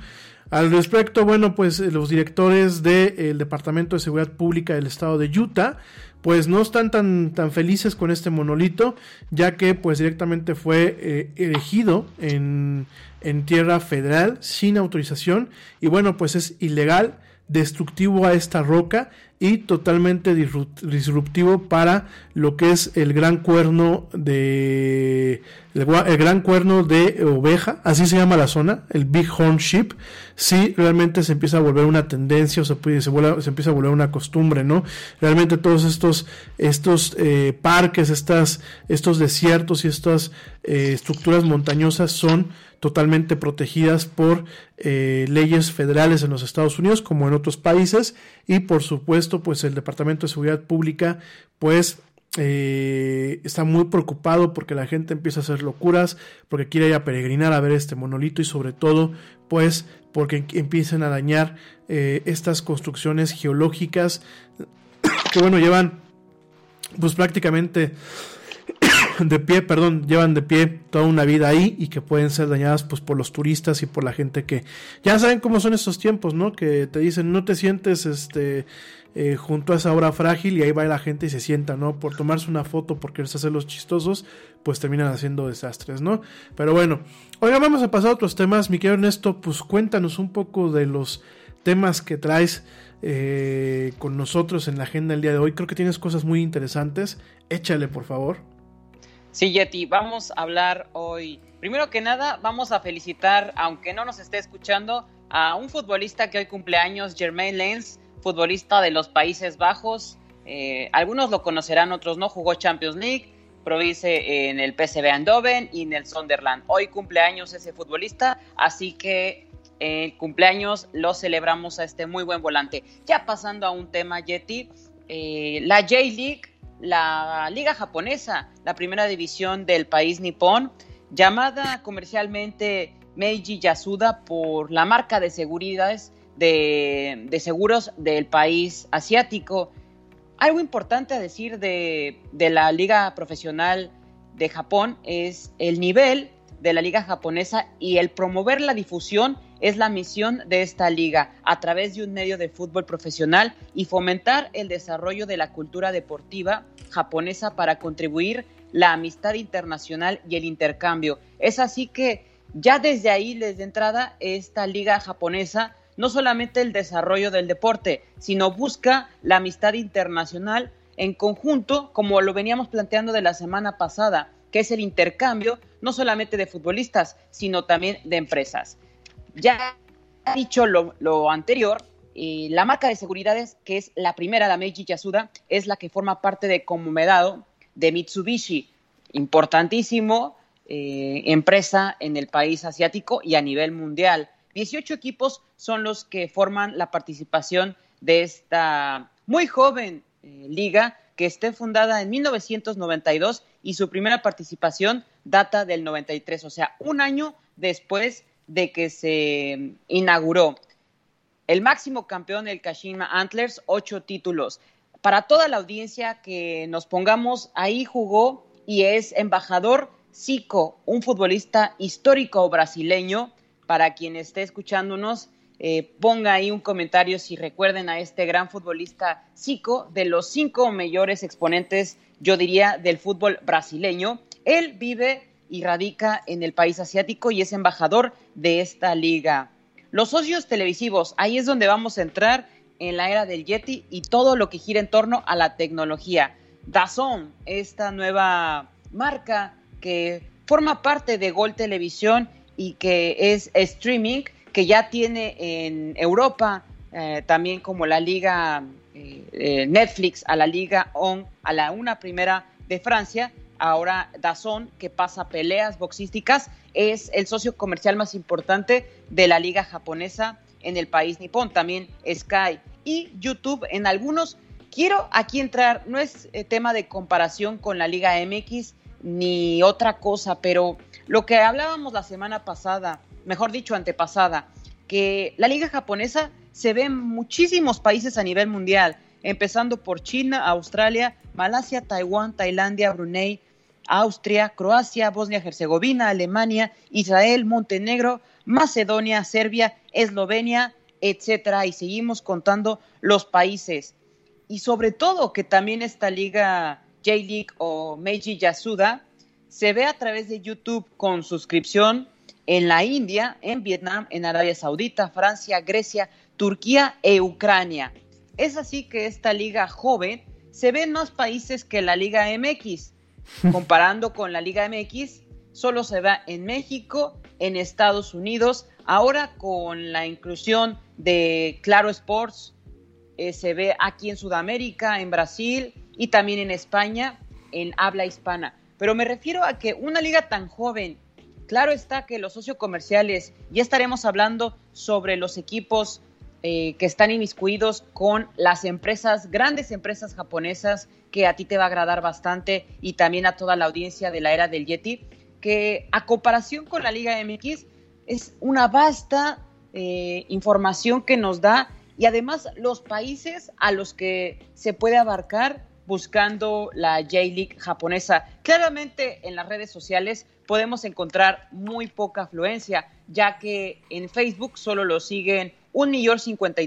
Al respecto, bueno, pues los directores del Departamento de Seguridad Pública del Estado de Utah, pues no están tan, tan felices con este monolito, ya que pues directamente fue eh, erigido en, en tierra federal sin autorización y bueno, pues es ilegal destructivo a esta roca y totalmente disrupt- disruptivo para lo que es el gran cuerno de el, gran cuerno de oveja, así se llama la zona, el Big Horn Sheep, sí realmente se empieza a volver una tendencia o se, se empieza a volver una costumbre, ¿no? Realmente todos estos, estos eh, parques, estas, estos desiertos y estas eh, estructuras montañosas son totalmente protegidas por eh, leyes federales en los Estados Unidos como en otros países. Y por supuesto pues el Departamento de Seguridad Pública pues eh, está muy preocupado porque la gente empieza a hacer locuras, porque quiere ir a peregrinar a ver este monolito y sobre todo pues porque empiezan a dañar eh, estas construcciones geológicas que bueno llevan pues prácticamente de pie, perdón, llevan de pie toda una vida ahí y que pueden ser dañadas pues por los turistas y por la gente que ya saben cómo son estos tiempos, ¿no? Que te dicen no te sientes este eh, junto a esa obra frágil y ahí va la gente y se sienta, ¿no? Por tomarse una foto porque les hace los chistosos, pues terminan haciendo desastres, ¿no? Pero bueno, oiga, vamos a pasar a otros temas, mi querido Ernesto, pues cuéntanos un poco de los temas que traes eh, con nosotros en la agenda el día de hoy. Creo que tienes cosas muy interesantes. Échale, por favor. Sí, Yeti, vamos a hablar hoy. Primero que nada, vamos a felicitar, aunque no nos esté escuchando, a un futbolista que hoy cumpleaños, Jermaine Lens, futbolista de los Países Bajos. Eh, algunos lo conocerán, otros no. Jugó Champions League, provise en el PSV Eindhoven y en el Sunderland. Hoy cumpleaños ese futbolista, así que el cumpleaños lo celebramos a este muy buen volante. Ya pasando a un tema, Yeti, eh, la J-League la liga japonesa, la primera división del país nipón, llamada comercialmente Meiji Yasuda por la marca de seguridades de, de seguros del país asiático. Algo importante a decir de, de la liga profesional de Japón es el nivel de la liga japonesa y el promover la difusión es la misión de esta liga a través de un medio de fútbol profesional y fomentar el desarrollo de la cultura deportiva japonesa para contribuir la amistad internacional y el intercambio. Es así que ya desde ahí, desde entrada, esta liga japonesa no solamente el desarrollo del deporte, sino busca la amistad internacional en conjunto, como lo veníamos planteando de la semana pasada, que es el intercambio no solamente de futbolistas, sino también de empresas. Ya dicho lo, anterior, la marca de seguridades, que es la primera, la Meiji Yasuda, es la que forma parte de Comumedado de Mitsubishi, importantísimo eh, empresa en el país asiático y a nivel mundial. 18 equipos son los que forman la participación de esta muy joven eh, liga que esté fundada en 1992 y su primera participación data del 93, o sea, un año después de que se inauguró. El máximo campeón del Kashima Antlers, ocho títulos. Para toda la audiencia que nos pongamos, ahí jugó y es embajador Zico, un futbolista histórico brasileño. Para quien esté escuchándonos, eh, ponga ahí un comentario si recuerden a este gran futbolista Zico, de los cinco mayores exponentes, yo diría, del fútbol brasileño. Él vive y radica en el país asiático y es embajador de esta liga. Los socios televisivos, ahí es donde vamos a entrar en la era del Yeti y todo lo que gira en torno a la tecnología. Dazón, esta nueva marca que forma parte de Gol Televisión y que es streaming, que ya tiene en Europa eh, también como la liga eh, eh, Netflix, a la liga ON, a la una primera de Francia, ahora Dazón, que pasa peleas boxísticas, es el socio comercial más importante de la liga japonesa en el país nipón, también Sky y YouTube en algunos. Quiero aquí entrar, no es eh, tema de comparación con la Liga MX ni otra cosa, pero lo que hablábamos la semana pasada, mejor dicho, antepasada, que la liga japonesa se ve en muchísimos países a nivel mundial, empezando por China, Australia, Malasia, Taiwán, Tailandia, Brunei, Austria, Croacia, Bosnia-Herzegovina, Alemania, Israel, Montenegro, Macedonia, Serbia, Eslovenia, etcétera. Y seguimos contando los países. Y sobre todo que también esta liga J-League o Meiji Yasuda se ve a través de YouTube con suscripción en la India, en Vietnam, en Arabia Saudita, Francia, Grecia, Turquía e Ucrania. Es así que esta liga joven se ve en más países que la Liga MX. Comparando con la Liga MX, solo se ve en México, en Estados Unidos, ahora con la inclusión de Claro Sports, eh, se ve aquí en Sudamérica, en Brasil y también en España, en habla hispana. Pero me refiero a que una liga tan joven, claro está que los socios comerciales, ya estaremos hablando sobre los equipos eh, que están inmiscuidos con las empresas, grandes empresas japonesas, que a ti te va a agradar bastante y también a toda la audiencia de la era del Yeti, que a comparación con la Liga MX es una vasta eh, información que nos da y además los países a los que se puede abarcar buscando la J-League japonesa. Claramente en las redes sociales podemos encontrar muy poca afluencia, ya que en Facebook solo lo siguen un millón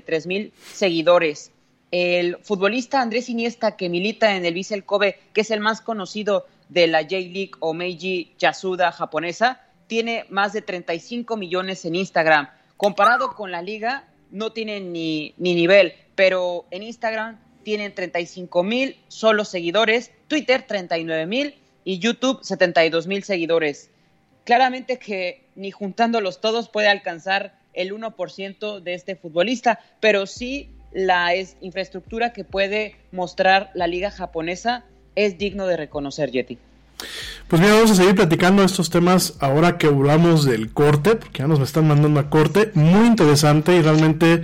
tres mil seguidores. El futbolista Andrés Iniesta, que milita en el Vissel Kobe, que es el más conocido de la J-League o Meiji Yasuda japonesa, tiene más de 35 millones en Instagram. Comparado con la liga, no tienen ni, ni nivel, pero en Instagram tienen 35 mil solo seguidores, Twitter 39 mil y YouTube 72 mil seguidores. Claramente que ni juntándolos todos puede alcanzar el 1% de este futbolista, pero sí la es, infraestructura que puede mostrar la liga japonesa es digno de reconocer, Yeti. Pues mira, vamos a seguir platicando estos temas ahora que hablamos del corte, porque ya nos están mandando a corte. Muy interesante y realmente,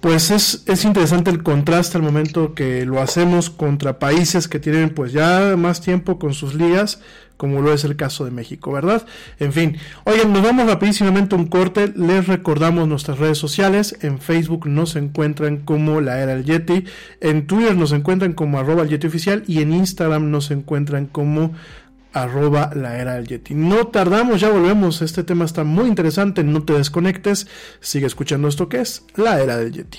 pues es, es interesante el contraste al momento que lo hacemos contra países que tienen pues ya más tiempo con sus ligas, como lo es el caso de México, ¿verdad? En fin, oigan, nos vamos rapidísimamente a un corte, les recordamos nuestras redes sociales, en Facebook nos encuentran como la era del Yeti, en Twitter nos encuentran como arroba el Yeti oficial y en Instagram nos encuentran como arroba la era del Yeti. No tardamos, ya volvemos, este tema está muy interesante, no te desconectes, sigue escuchando esto que es la era del Yeti.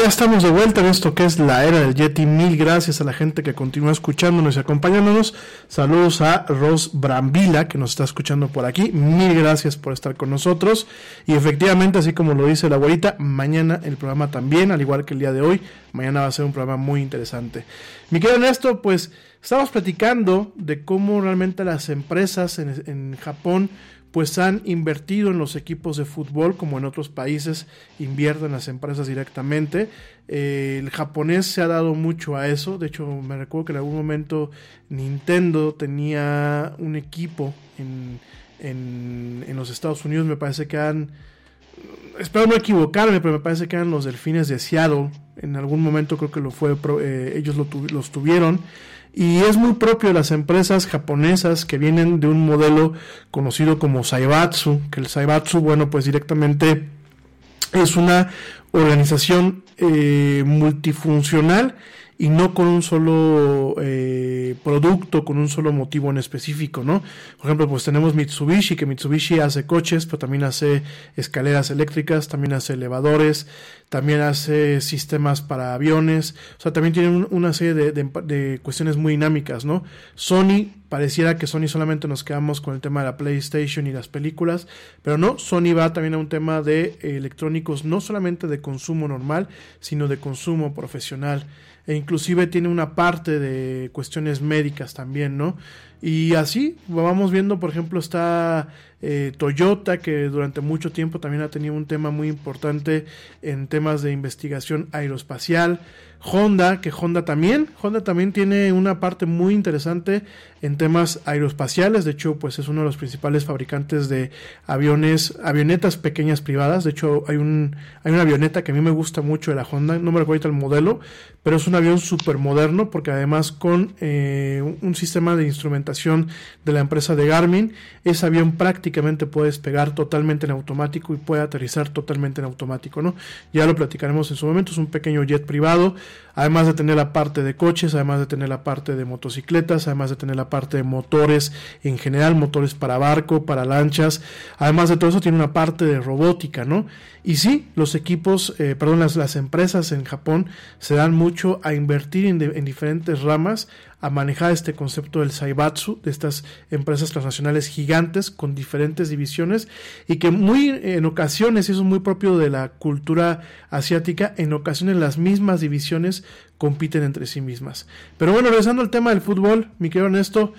Ya estamos de vuelta en esto que es la era del Yeti. Mil gracias a la gente que continúa escuchándonos y acompañándonos. Saludos a Ros Brambila que nos está escuchando por aquí. Mil gracias por estar con nosotros. Y efectivamente, así como lo dice la abuelita, mañana el programa también, al igual que el día de hoy, mañana va a ser un programa muy interesante. Mi querido Ernesto, pues estamos platicando de cómo realmente las empresas en, en Japón pues han invertido en los equipos de fútbol, como en otros países invierten las empresas directamente. Eh, el japonés se ha dado mucho a eso. De hecho, me recuerdo que en algún momento Nintendo tenía un equipo en, en, en los Estados Unidos. Me parece que han. Espero no equivocarme, pero me parece que eran los delfines de Seattle. En algún momento creo que lo fue, eh, ellos lo tu, los tuvieron. Y es muy propio de las empresas japonesas que vienen de un modelo conocido como Saibatsu, que el Saibatsu, bueno, pues directamente es una organización eh, multifuncional y no con un solo eh, producto, con un solo motivo en específico, ¿no? Por ejemplo, pues tenemos Mitsubishi, que Mitsubishi hace coches, pero también hace escaleras eléctricas, también hace elevadores, también hace sistemas para aviones, o sea, también tiene una serie de, de, cuestiones muy dinámicas, ¿no? Sony, pareciera que Sony solamente nos quedamos con el tema de la PlayStation y las películas, pero no, Sony va también a un tema de electrónicos, no solamente de consumo normal, sino de consumo profesional e inclusive tiene una parte de cuestiones médicas también, ¿no? Y así vamos viendo, por ejemplo, está eh, Toyota, que durante mucho tiempo también ha tenido un tema muy importante en temas de investigación aeroespacial. Honda, que Honda también, Honda también tiene una parte muy interesante en temas aeroespaciales, de hecho, pues es uno de los principales fabricantes de aviones, avionetas pequeñas privadas, de hecho hay un hay una avioneta que a mí me gusta mucho de la Honda, no me recuerdo el modelo, pero es un avión súper moderno porque además con eh, un sistema de instrumentación de la empresa de Garmin, ese avión prácticamente puede despegar totalmente en automático y puede aterrizar totalmente en automático, ¿no? Ya lo platicaremos en su momento, es un pequeño jet privado, además de tener la parte de coches, además de tener la parte de motocicletas, además de tener la parte de motores en general, motores para barco, para lanchas, además de todo eso tiene una parte de robótica, ¿no? Y sí, los equipos, eh, perdón, las, empresas en Japón se dan mucho a invertir en, en, diferentes ramas, a manejar este concepto del Saibatsu, de estas empresas transnacionales gigantes con diferentes divisiones y que muy en ocasiones, y eso es muy propio de la cultura asiática, en ocasiones las mismas divisiones compiten entre sí mismas. Pero bueno, regresando al tema del fútbol, mi querido Ernesto,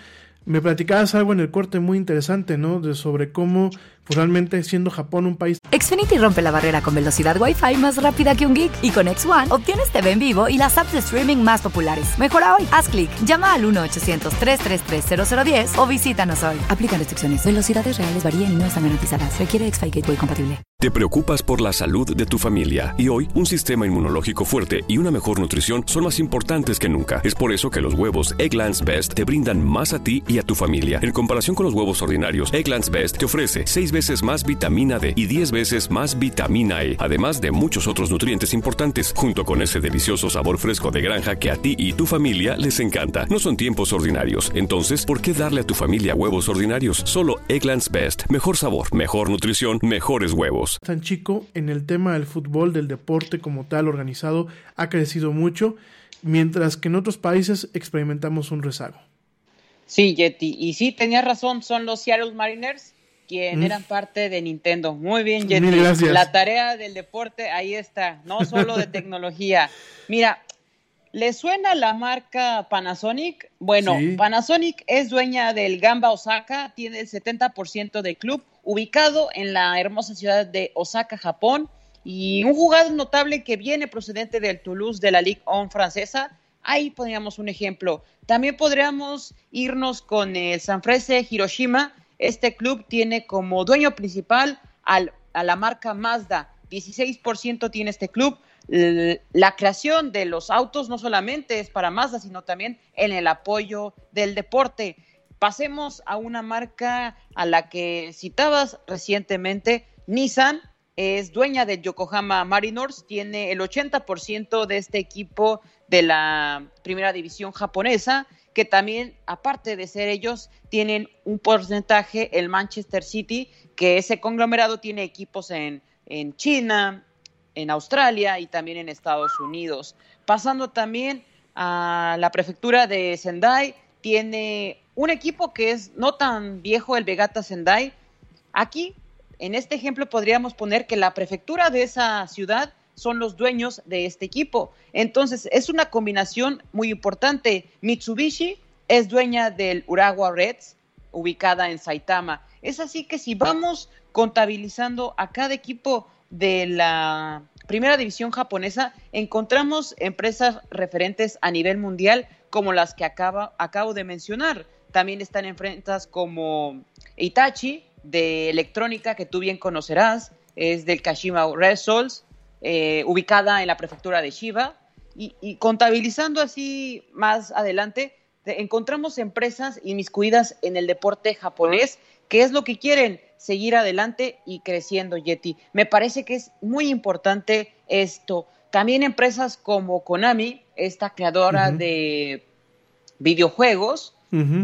me platicabas algo en el corte muy interesante, ¿no? De sobre cómo pues, realmente siendo Japón un país. Xfinity rompe la barrera con velocidad Wi-Fi más rápida que un geek y con X1 obtienes TV en vivo y las apps de streaming más populares. Mejora hoy. Haz clic, llama al 1-800-333-0010 o visítanos hoy. Aplica restricciones. Velocidades reales varían y no están garantizadas. Requiere X-Fi Gateway compatible. Te preocupas por la salud de tu familia y hoy un sistema inmunológico fuerte y una mejor nutrición son más importantes que nunca. Es por eso que los huevos Egglands Best te brindan más a ti y a tu familia. En comparación con los huevos ordinarios, Egglands Best te ofrece 6 veces más vitamina D y 10 veces más vitamina E, además de muchos otros nutrientes importantes, junto con ese delicioso sabor fresco de granja que a ti y tu familia les encanta. No son tiempos ordinarios, entonces, ¿por qué darle a tu familia huevos ordinarios? Solo Egglands Best. Mejor sabor, mejor nutrición, mejores huevos. Tan chico en el tema del fútbol, del deporte como tal organizado, ha crecido mucho, mientras que en otros países experimentamos un rezago. Sí, Yeti, y sí, tenías razón, son los Seattle Mariners quien mm. eran parte de Nintendo. Muy bien. Mil gracias. La tarea del deporte ahí está, no solo de tecnología. Mira, ¿le suena la marca Panasonic? Bueno, sí. Panasonic es dueña del Gamba Osaka, tiene el 70% del club, ubicado en la hermosa ciudad de Osaka, Japón. Y un jugador notable que viene procedente del Toulouse de la Ligue 1 francesa. Ahí poníamos un ejemplo. También podríamos irnos con el Sanfrecce Hiroshima, este club tiene como dueño principal al, a la marca Mazda. 16% tiene este club. La creación de los autos no solamente es para Mazda, sino también en el apoyo del deporte. Pasemos a una marca a la que citabas recientemente, Nissan es dueña de Yokohama Mariners, tiene el 80% de este equipo de la primera división japonesa que también, aparte de ser ellos, tienen un porcentaje, el Manchester City, que ese conglomerado tiene equipos en, en China, en Australia y también en Estados Unidos. Pasando también a la prefectura de Sendai, tiene un equipo que es no tan viejo, el Vegata Sendai. Aquí, en este ejemplo, podríamos poner que la prefectura de esa ciudad son los dueños de este equipo. Entonces, es una combinación muy importante. Mitsubishi es dueña del Urawa Reds, ubicada en Saitama. Es así que si vamos contabilizando a cada equipo de la primera división japonesa, encontramos empresas referentes a nivel mundial como las que acabo de mencionar. También están empresas como Itachi, de electrónica, que tú bien conocerás, es del Kashima Red Souls, eh, ubicada en la prefectura de Shiba. Y, contabilizando así más adelante, encontramos empresas inmiscuidas en el deporte japonés, que es lo que quieren, seguir adelante y creciendo, Yeti. Me parece que es muy importante esto. También empresas como Konami, esta creadora de videojuegos,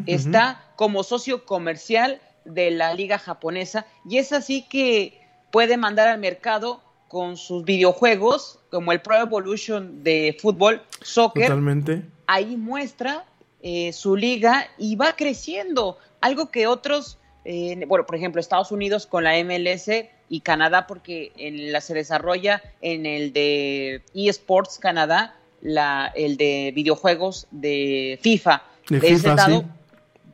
está como socio comercial de la liga japonesa y es así que puede mandar al mercado con sus videojuegos como el Pro Evolution de fútbol, soccer. Totalmente. Ahí muestra eh, su liga y va creciendo, algo que otros, eh, bueno, por ejemplo, Estados Unidos con la MLS y Canadá, porque en la se desarrolla en el de eSports Canadá, la, el de videojuegos de FIFA. De, FIFA, lado,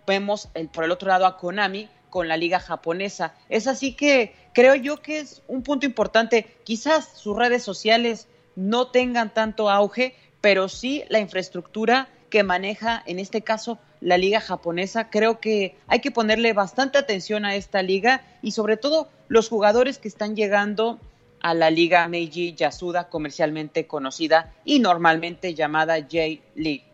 vemos el, por el otro lado a Konami con la liga japonesa. Es así que creo yo que es un punto importante. Quizás sus redes sociales no tengan tanto auge, pero sí la infraestructura que maneja, en este caso, la liga japonesa. Creo que hay que ponerle bastante atención a esta liga y sobre todo los jugadores que están llegando a la liga Meiji Yasuda, comercialmente conocida y normalmente llamada J-League.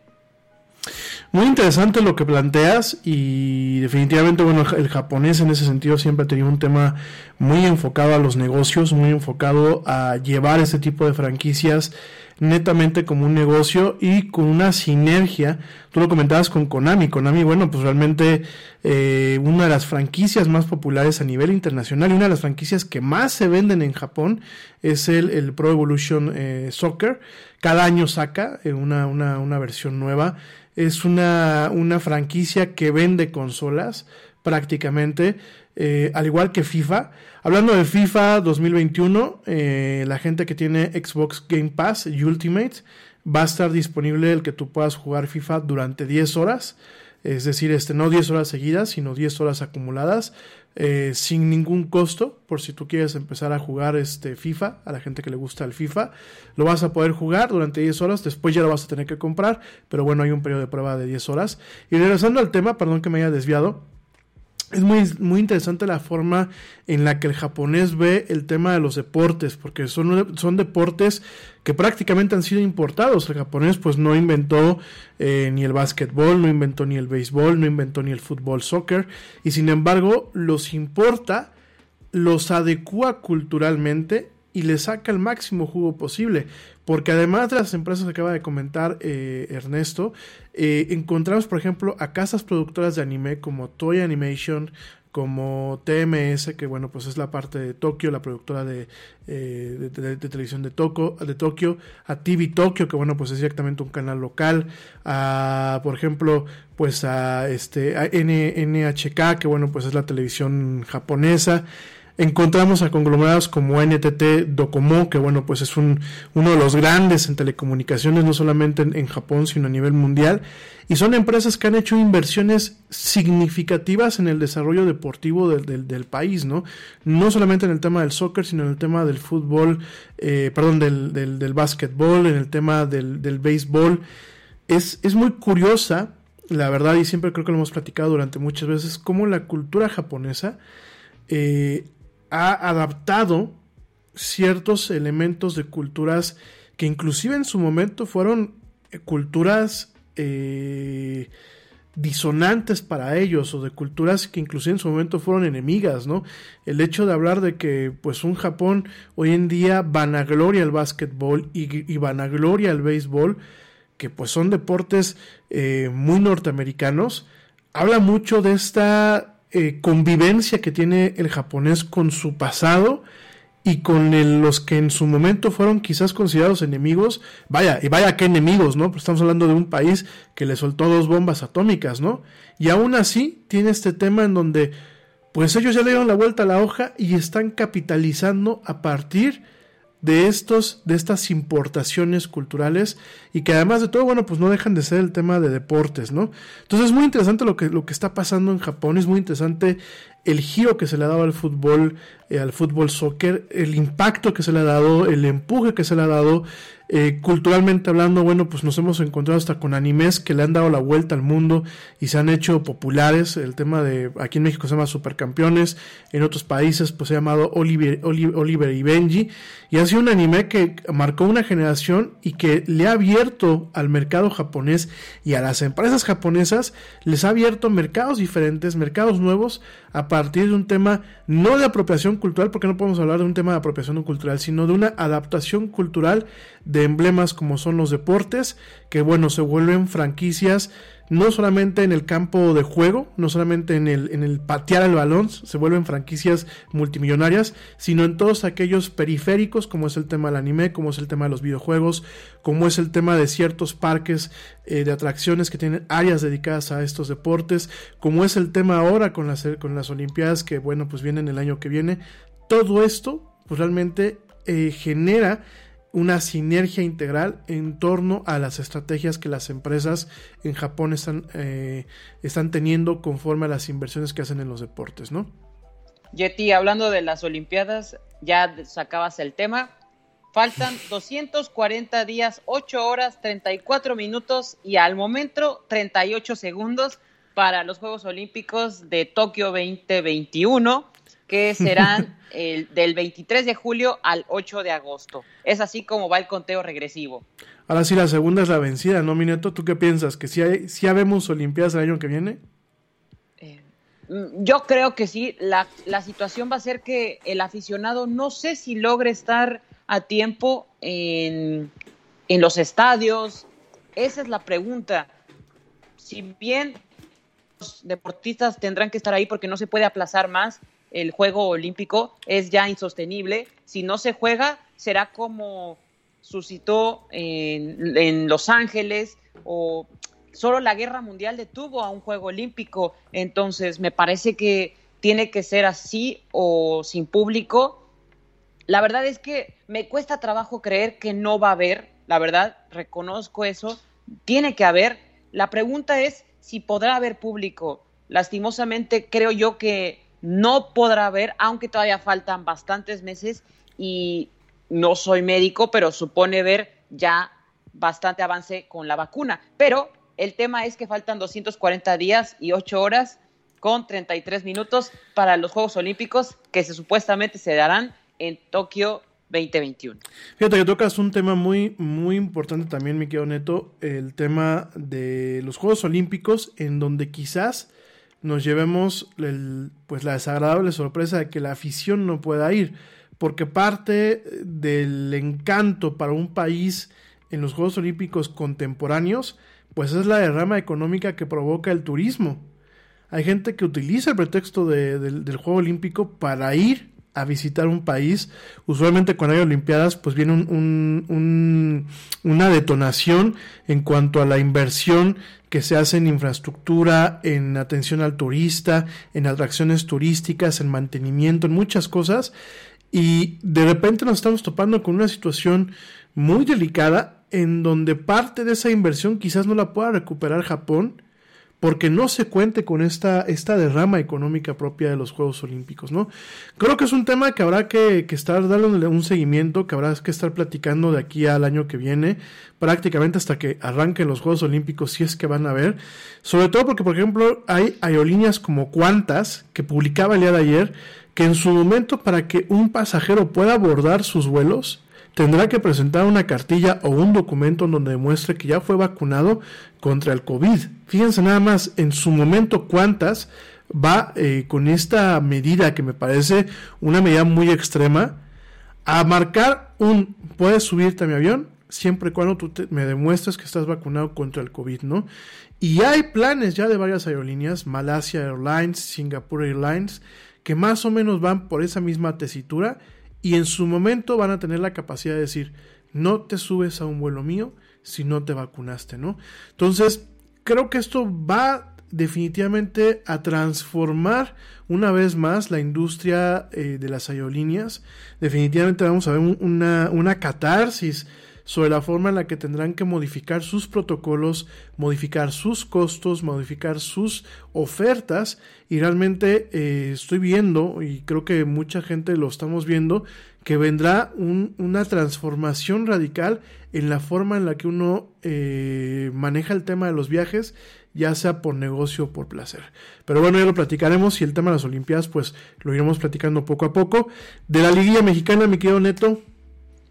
Muy interesante lo que planteas y definitivamente, bueno, el japonés en ese sentido siempre ha tenido un tema muy enfocado a los negocios, muy enfocado a llevar ese tipo de franquicias netamente como un negocio y con una sinergia. Tú lo comentabas con Konami. Konami, bueno, pues realmente eh, una de las franquicias más populares a nivel internacional y una de las franquicias que más se venden en Japón es el, el Pro Evolution eh, Soccer. Cada año saca eh, una, una, una versión nueva es una, una franquicia que vende consolas prácticamente, eh, al igual que FIFA. Hablando de FIFA 2021, eh, la gente que tiene Xbox Game Pass y Ultimate va a estar disponible el que tú puedas jugar FIFA durante 10 horas. Es decir, este, no 10 horas seguidas, sino 10 horas acumuladas. Eh, sin ningún costo, por si tú quieres empezar a jugar este FIFA, a la gente que le gusta el FIFA, lo vas a poder jugar durante 10 horas, después ya lo vas a tener que comprar, pero bueno, hay un periodo de prueba de 10 horas. Y regresando al tema, perdón que me haya desviado, es muy, muy interesante la forma en la que el japonés ve el tema de los deportes, porque son, son deportes que prácticamente han sido importados. El japonés pues no inventó eh, ni el básquetbol, no inventó ni el béisbol, no inventó ni el fútbol, soccer, y sin embargo los importa, los adecua culturalmente y le saca el máximo jugo posible. Porque además de las empresas que acaba de comentar eh, Ernesto, eh, encontramos, por ejemplo, a casas productoras de anime como Toy Animation, como TMS, que bueno, pues es la parte de Tokio, la productora de, eh, de, televisión de, Toco, de Tokio, a TV Tokio, que bueno, pues es directamente un canal local, a, por ejemplo, pues a, este, a NHK, que bueno, pues es la televisión japonesa, encontramos a conglomerados como NTT Docomo, que bueno, pues es un, uno de los grandes en telecomunicaciones, no solamente en, Japón, sino a nivel mundial. Y son empresas que han hecho inversiones significativas en el desarrollo deportivo del, del, país, ¿no? No solamente en el tema del soccer, sino en el tema del fútbol, eh, perdón, del, del, del básquetbol, en el tema del, del béisbol. Es, es muy curiosa, la verdad, y siempre creo que lo hemos platicado durante muchas veces, cómo la cultura japonesa eh, ha adaptado ciertos elementos de culturas que inclusive en su momento fueron eh, culturas eh, disonantes para ellos o de culturas que inclusive en su momento fueron enemigas, ¿no? El hecho de hablar de que pues un Japón hoy en día vanagloria el básquetbol y, y vanagloria el béisbol, que pues son deportes eh, muy norteamericanos, habla mucho de esta eh, convivencia que tiene el japonés con su pasado y con los que en su momento fueron quizás considerados enemigos, vaya, y vaya que enemigos, ¿no? Pues estamos hablando de un país que le soltó dos bombas atómicas, ¿no? Y aún así tiene este tema en donde, pues ellos ya le dieron la vuelta a la hoja y están capitalizando a partir de estos, de estas importaciones culturales y que además de todo, bueno, pues no dejan de ser el tema de deportes, ¿no? Entonces es muy interesante lo que, lo que está pasando en Japón, es muy interesante el giro que se le ha dado al fútbol, eh, al fútbol soccer, el impacto que se le ha dado, el empuje que se le ha dado, eh, culturalmente hablando, bueno, pues nos hemos encontrado hasta con animes que le han dado la vuelta al mundo y se han hecho populares. El tema de aquí en México se llama Supercampeones, en otros países pues se ha llamado Oliver, Oli- Oliver y Benji. Y ha sido un anime que marcó una generación y que le ha abierto al mercado japonés y a las empresas japonesas, les ha abierto mercados diferentes, mercados nuevos, a partir de un tema no de apropiación cultural, porque no podemos hablar de un tema de apropiación cultural, sino de una adaptación cultural de emblemas como son los deportes, que bueno, se vuelven franquicias no solamente en el campo de juego, no solamente en el, en el patear el balón, se vuelven franquicias multimillonarias, sino en todos aquellos periféricos, como es el tema del anime, como es el tema de los videojuegos, como es el tema de ciertos parques eh, de atracciones que tienen áreas dedicadas a estos deportes, como es el tema ahora con las, con las Olimpiadas que, bueno, pues vienen el año que viene. Todo esto, pues realmente eh, genera una sinergia integral en torno a las estrategias que las empresas en Japón están, eh, están teniendo conforme a las inversiones que hacen en los deportes, ¿no? Yeti, hablando de las Olimpiadas, ya sacabas el tema. Faltan 240 días, 8 horas, 34 minutos y al momento 38 segundos para los Juegos Olímpicos de Tokio 2021, que serán el, del 23 de julio al 8 de agosto. Es así como va el conteo regresivo. Ahora sí, la segunda es la vencida, ¿no, Mineto? ¿Tú qué piensas? ¿Que si, hay, si habemos Olimpiadas el año que viene? Mm, Yo creo que sí, la, la situación va a ser que el aficionado no sé si logre estar a tiempo en, en los estadios. Esa es la pregunta. Si bien los deportistas tendrán que estar ahí porque no se puede aplazar más el juego olímpico, es ya insostenible. Si no se juega, será como suscitó en, Los Ángeles o solo la guerra mundial detuvo a un juego olímpico. Entonces, me parece que tiene que ser así o sin público. La verdad es que me cuesta trabajo creer que no va a haber, la verdad, reconozco eso, tiene que haber. La pregunta es si podrá haber público. Lastimosamente creo yo que no podrá haber, aunque todavía faltan bastantes meses y no soy médico, pero supone ver ya bastante avance con la vacuna. Pero el tema es que faltan 240 días y 8 horas con 33 minutos para los Juegos Olímpicos que se supuestamente se darán en Tokio 2021. Fíjate que tocas un tema muy, muy importante también, mi querido Neto, el tema de los Juegos Olímpicos, en donde quizás nos llevemos pues la desagradable sorpresa de que la afición no pueda ir, porque parte del encanto para un país en los Juegos Olímpicos contemporáneos, pues es la derrama económica que provoca el turismo. Hay gente que utiliza el pretexto de, de, del Juego Olímpico para ir a visitar un país. Usualmente cuando hay Olimpiadas, pues viene un, un, un, una detonación en cuanto a la inversión que se hace en infraestructura, en atención al turista, en atracciones turísticas, en mantenimiento, en muchas cosas. Y de repente nos estamos topando con una situación muy delicada en donde parte de esa inversión quizás no la pueda recuperar Japón porque no se cuente con esta, esta derrama económica propia de los Juegos Olímpicos, ¿no? Creo que es un tema que habrá que, que estar dándole un seguimiento, que habrá que estar platicando de aquí al año que viene, prácticamente hasta que arranquen los Juegos Olímpicos, si es que van a haber, sobre todo porque, por ejemplo, hay aerolíneas como Qantas, que publicaba el día de ayer, que en su momento para que un pasajero pueda abordar sus vuelos, tendrá que presentar una cartilla o un documento en donde demuestre que ya fue vacunado contra el COVID. Fíjense nada más, en su momento cuántas va eh, con esta medida que me parece una medida muy extrema a marcar un puedes subirte a mi avión siempre y cuando tú me demuestres que estás vacunado contra el COVID, ¿no? Y hay planes ya de varias aerolíneas, Malasia Airlines, Singapore Airlines, que más o menos van por esa misma tesitura y en su momento van a tener la capacidad de decir, no te subes a un vuelo mío si no te vacunaste, ¿no? Entonces, creo que esto va definitivamente a transformar una vez más la industria eh, de las aerolíneas. Definitivamente vamos a ver una, una catarsis sobre la forma en la que tendrán que modificar sus protocolos, modificar sus costos, modificar sus ofertas y realmente eh, estoy viendo y creo que mucha gente lo estamos viendo que vendrá una transformación radical en la forma en la que uno eh, maneja el tema de los viajes ya sea por negocio o por placer. Pero bueno, ya lo platicaremos y el tema de las Olimpiadas, pues lo iremos platicando poco a poco. De la liguilla mexicana, mi querido Neto.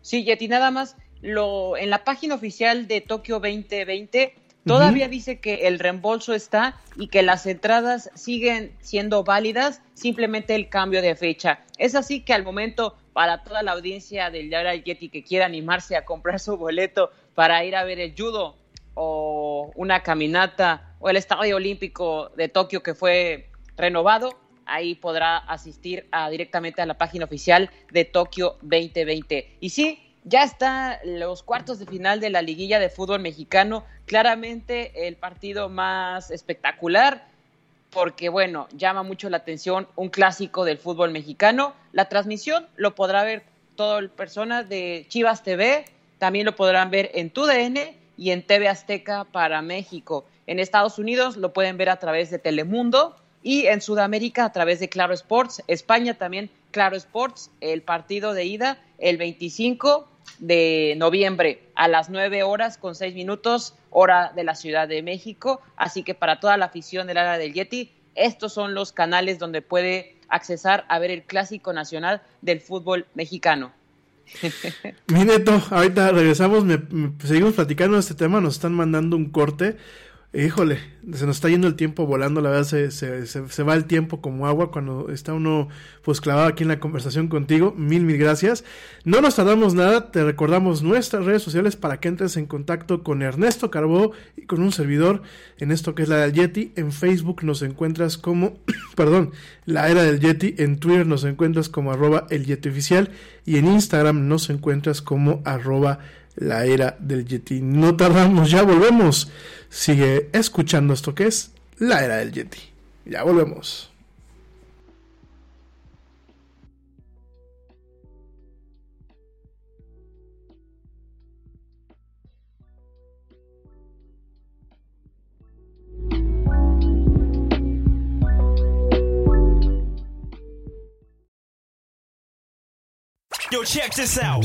Sí, Yeti, nada más lo, en la página oficial de Tokio 2020 todavía dice que el reembolso está y que las entradas siguen siendo válidas, simplemente el cambio de fecha. Es así que al momento, para toda la audiencia del Yara Yeti que quiera animarse a comprar su boleto para ir a ver el judo o una caminata o el Estadio Olímpico de Tokio que fue renovado, ahí podrá asistir a, directamente a la página oficial de Tokio 2020. Y sí, ya están los cuartos de final de la liguilla de fútbol mexicano, claramente el partido más espectacular, porque bueno, llama mucho la atención un clásico del fútbol mexicano. La transmisión lo podrá ver todo el personas de Chivas TV, también lo podrán ver en TUDN y en TV Azteca para México. En Estados Unidos lo pueden ver a través de Telemundo y en Sudamérica a través de Claro Sports, España también Claro Sports, el partido de ida el 25 de noviembre a las 9 horas con 6 minutos, hora de la Ciudad de México. Así que para toda la afición del área del Yeti, estos son los canales donde puede accesar a ver el clásico nacional del fútbol mexicano. Mi neto, ahorita regresamos, seguimos platicando de este tema, nos están mandando un corte. Híjole, se nos está yendo el tiempo volando, la verdad se, se, se, va el tiempo como agua cuando está uno pues clavado aquí en la conversación contigo. Mil, mil gracias. No nos tardamos nada, te recordamos nuestras redes sociales para que entres en contacto con Ernesto Carbó y con un servidor en esto que es la del Yeti. En Facebook nos encuentras como, perdón, la era del Yeti. En Twitter nos encuentras como arroba el Yeti oficial y en Instagram nos encuentras como arroba la era del Yeti. No tardamos, ya volvemos. Sigue escuchando esto que es la era del Yeti. Ya volvemos. Yo, check this out.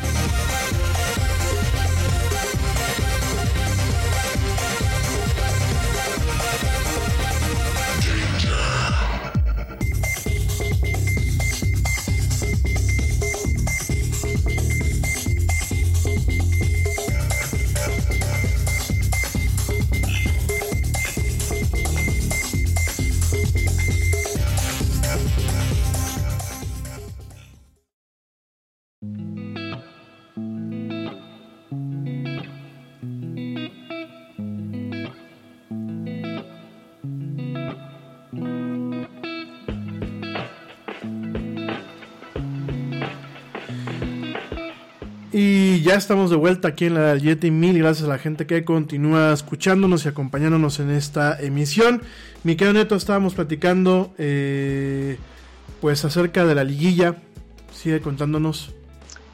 Ya estamos de vuelta aquí en la Yeti. Mil gracias a la gente que continúa escuchándonos y acompañándonos en esta emisión. Mi querido Neto, estábamos platicando eh, pues acerca de la liguilla. Sigue contándonos.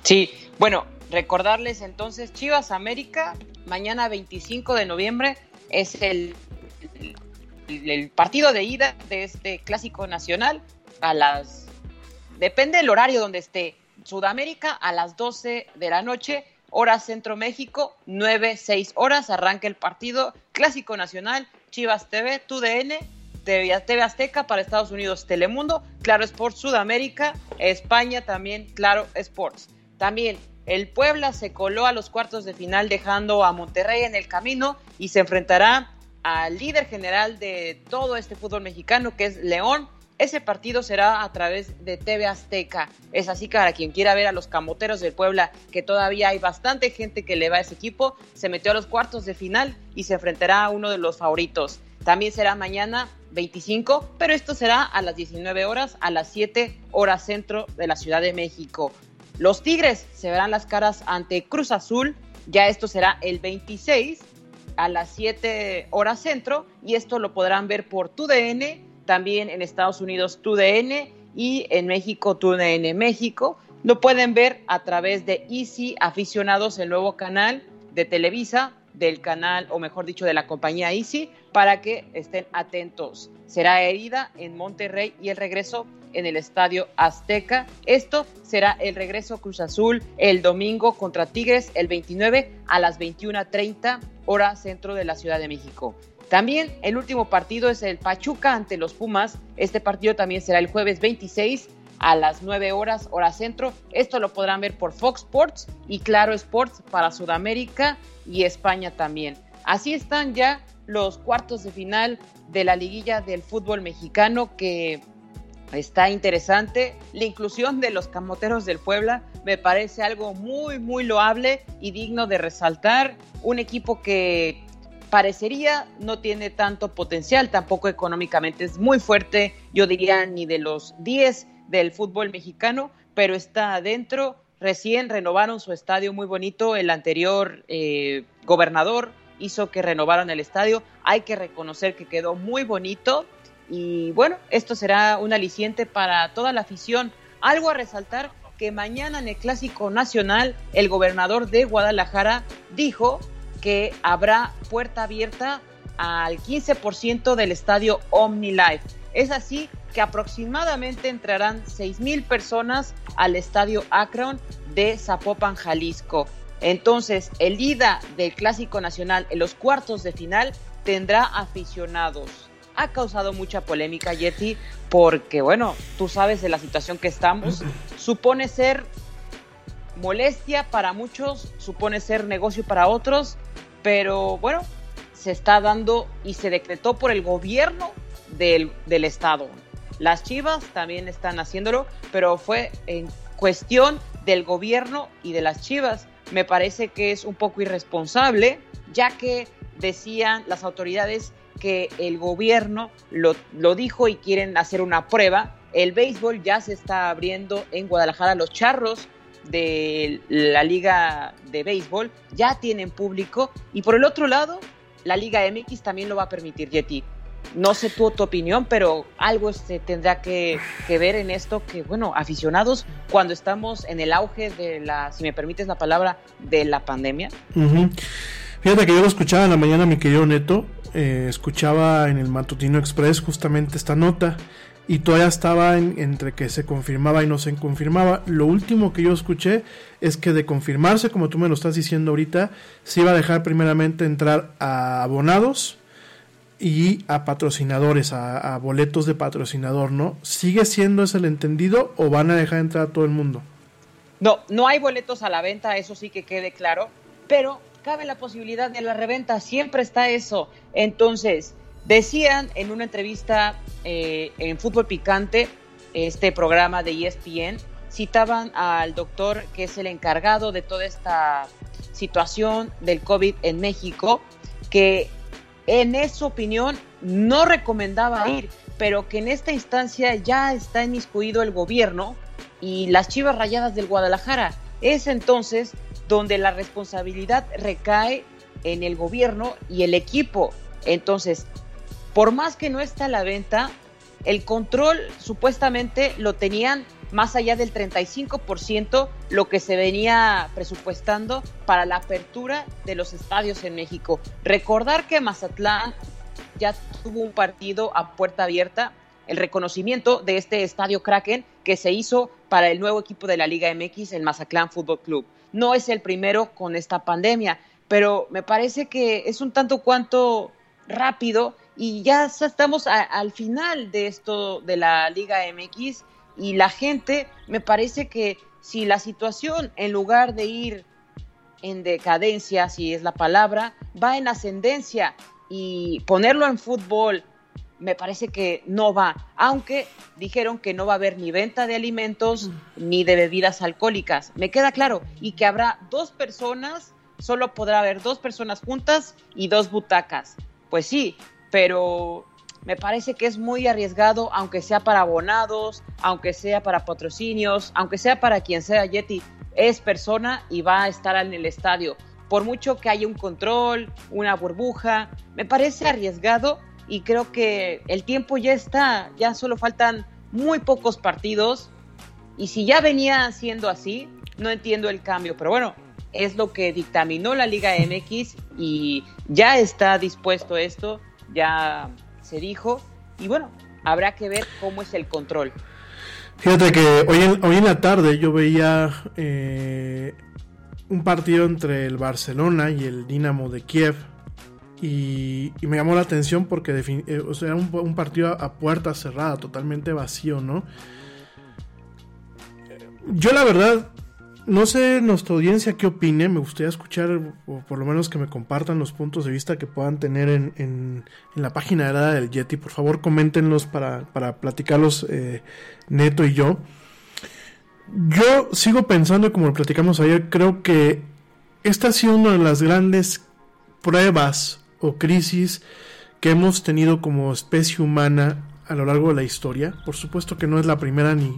Sí, bueno, recordarles entonces Chivas América, mañana 25 de noviembre es el, el, el partido de ida de este clásico nacional a las... Depende del horario donde esté Sudamérica a las 12 de la noche, hora Centro México, 9, 6 horas, arranca el partido Clásico Nacional, Chivas TV, TUDN, TV, TV Azteca para Estados Unidos, Telemundo, Claro Sports Sudamérica, España también, Claro Sports. También el Puebla se coló a los cuartos de final dejando a Monterrey en el camino y se enfrentará al líder general de todo este fútbol mexicano que es León ese partido será a través de TV Azteca. Es así que para quien quiera ver a los camoteros del Puebla, que todavía hay bastante gente que le va a ese equipo, se metió a los cuartos de final y se enfrentará a uno de los favoritos. También será mañana 25, pero esto será a las 19 horas, a las 7 horas centro de la Ciudad de México. Los Tigres se verán las caras ante Cruz Azul, ya esto será el 26 a las 7 horas centro y esto lo podrán ver por TUDN también en Estados Unidos TUDN y en México TUDN México. Lo pueden ver a través de Easy Aficionados, el nuevo canal de Televisa, del canal, o mejor dicho, de la compañía Easy, para que estén atentos. Será herida en Monterrey y el regreso en el Estadio Azteca. Esto será el regreso Cruz Azul el domingo contra Tigres el 29 a las 21.30 hora centro de la Ciudad de México. También el último partido es el Pachuca ante los Pumas. Este partido también será el jueves 26 a las 9 horas hora centro. Esto lo podrán ver por Fox Sports y Claro Sports para Sudamérica y España también. Así están ya los cuartos de final de la liguilla del fútbol mexicano que está interesante. La inclusión de los camoteros del Puebla me parece algo muy, muy loable y digno de resaltar. Un equipo que parecería no tiene tanto potencial, tampoco económicamente es muy fuerte, yo diría ni de los 10 del fútbol mexicano, pero está adentro. Recién renovaron su estadio muy bonito, el anterior eh, gobernador hizo que renovaran el estadio, hay que reconocer que quedó muy bonito y bueno, esto será un aliciente para toda la afición. Algo a resaltar que mañana en el Clásico Nacional el gobernador de Guadalajara dijo que habrá puerta abierta al 15% del estadio OmniLife. Es así que aproximadamente entrarán 6 mil personas al estadio Akron de Zapopan, Jalisco. Entonces, el ida del Clásico Nacional en los cuartos de final tendrá aficionados. Ha causado mucha polémica, Yeti, porque, bueno, tú sabes de la situación que estamos. Supone ser molestia para muchos, supone ser negocio para otros, pero bueno, se está dando y se decretó por el gobierno del, del Estado. Las Chivas también están haciéndolo, pero fue en cuestión del gobierno y de las Chivas. Me parece que es un poco irresponsable, ya que decían las autoridades que el gobierno lo, lo dijo y quieren hacer una prueba. El béisbol ya se está abriendo en Guadalajara. Los charros de la liga de béisbol ya tienen público y por el otro lado la liga MX también lo va a permitir Yeti no sé tu, opinión pero algo se tendrá que, ver en esto que bueno aficionados cuando estamos en el auge de la si me permites la palabra de la pandemia. Fíjate que yo lo escuchaba en la mañana, mi querido Neto. Eh, escuchaba en el Matutino Express justamente esta nota y todavía estaba entre que se confirmaba y no se confirmaba. Lo último que yo escuché es que de confirmarse, como tú me lo estás diciendo ahorita, se iba a dejar primeramente entrar a abonados y a patrocinadores, a, boletos de patrocinador, ¿no? ¿Sigue siendo ese el entendido o van a dejar entrar a todo el mundo? No, no hay boletos a la venta, eso sí que quede claro, pero cabe la posibilidad de la reventa, siempre está eso. Entonces, decían en una entrevista eh, en Fútbol Picante, este programa de ESPN, citaban al doctor que es el encargado de toda esta situación del COVID en México, que en su opinión no recomendaba ir, pero que en esta instancia ya está inmiscuido el gobierno y las Chivas Rayadas del Guadalajara. Es entonces donde la responsabilidad recae en el gobierno y el equipo. Entonces, por más que no está a la venta, el control supuestamente lo tenían más allá del 35% lo que se venía presupuestando para la apertura de los estadios en México. Recordar que Mazatlán ya tuvo un partido a puerta abierta, el reconocimiento de este estadio Kraken que se hizo para el nuevo equipo de la Liga MX, el Mazatlán Fútbol Club. No es el primero con esta pandemia, pero me parece que es un tanto cuanto rápido y ya estamos al final de esto de la Liga MX y la gente, me parece que si la situación, en lugar de ir en decadencia, si es la palabra, va en ascendencia y ponerlo en fútbol, me parece que no va, aunque dijeron que no va a haber ni venta de alimentos ni de bebidas alcohólicas, me queda claro, y que habrá dos personas, solo podrá haber dos personas juntas y dos butacas. Pues sí, pero me parece que es muy arriesgado, aunque sea para abonados, aunque sea para patrocinios, aunque sea para quien sea Yeti, es persona y va a estar en el estadio. Por mucho que haya un control, una burbuja, me parece arriesgado y creo que el tiempo ya está, ya solo faltan muy pocos partidos y si ya venía siendo así, no entiendo el cambio, pero bueno, es lo que dictaminó la Liga MX y ya está dispuesto esto, ya se dijo, y bueno, habrá que ver cómo es el control. Fíjate que hoy en, hoy en la tarde yo veía eh, un partido entre el Barcelona y el Dinamo de Kiev. Y, me llamó la atención porque eh, o sea, era un, un, partido a puerta cerrada, totalmente vacío, ¿no? Yo la verdad no sé nuestra audiencia qué opine, me gustaría escuchar, o por lo menos que me compartan los puntos de vista que puedan tener en, en, la página de del Yeti. Por favor, coméntenlos para, para platicarlos eh, Neto y yo. Yo sigo pensando, como lo platicamos ayer, creo que esta ha sido una de las grandes pruebas o crisis que hemos tenido como especie humana a lo largo de la historia. Por supuesto que no es la primera ni.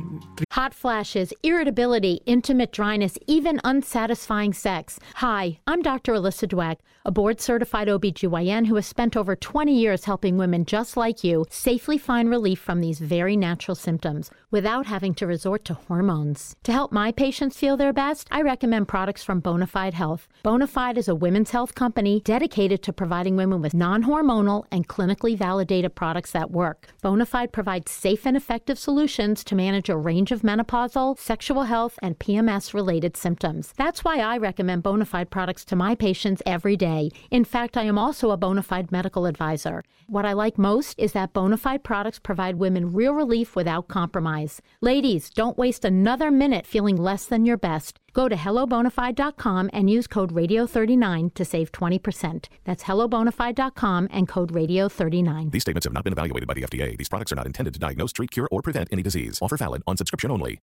Hot flashes, irritability, intimate dryness, even unsatisfying sex. Hi, I'm Dr. Alyssa Dweck, a board certified OBGYN who has spent over 20 years helping women just like you safely find relief from these very natural symptoms without having to resort to hormones. To help my patients feel their best, I recommend products from Bonafide Health. Bonafide is a women's health company dedicated to providing women with non hormonal and clinically validated products that work. Bonafide provides safe and effective solutions to manage a range of menopausal, sexual health, and PMS related symptoms. That's why I recommend Bonafide products to my patients every day. In fact, I am also a Bonafide medical advisor. What I like most is that Bonafide products provide women real relief without compromise. Ladies, don't waste another minute feeling less than your best. Go to hellobonafide.com and use code radio39 to save 20%. That's hellobonafide.com and code radio39. These statements have not been evaluated by the FDA. These products are not intended to diagnose, treat, cure, or prevent any disease. Offer valid on subscription only.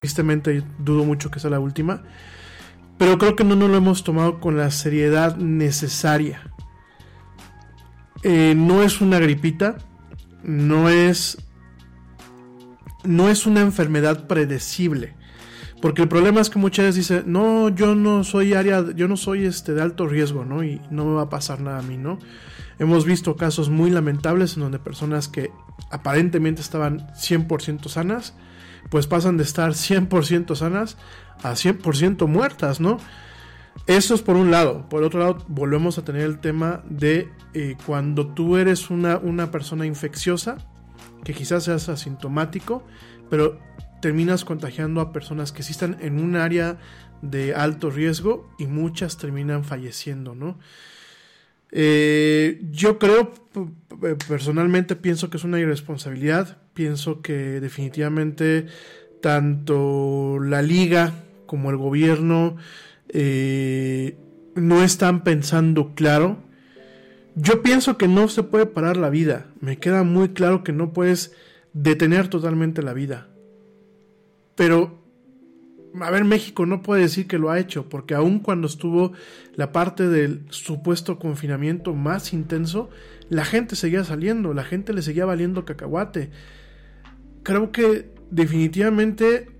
Tristemente dudo mucho que sea la última. pero creo que no nos lo hemos tomado con la seriedad necesaria. Eh, no es una gripita, no es no es una enfermedad predecible. Porque el problema es que muchas veces dicen, no, yo no soy área, yo no soy este de alto riesgo, ¿no? Y no me va a pasar nada a mí, ¿no? Hemos visto casos muy lamentables en donde personas que aparentemente estaban 100% sanas, pues pasan de estar 100% sanas a 100% muertas, ¿no? Eso es por un lado. Por otro lado, volvemos a tener el tema de eh, cuando tú eres una, una persona infecciosa, que quizás seas asintomático, pero terminas contagiando a personas que sí están en un área de alto riesgo y muchas terminan falleciendo, ¿no? Eh, yo creo, personalmente pienso que es una irresponsabilidad, pienso que definitivamente tanto la liga como el gobierno eh, no están pensando claro. Yo pienso que no se puede parar la vida, me queda muy claro que no puedes detener totalmente la vida. Pero, a ver, México no puede decir que lo ha hecho, porque aun cuando estuvo la parte del supuesto confinamiento más intenso, la gente seguía saliendo, la gente le seguía valiendo cacahuate. Creo que definitivamente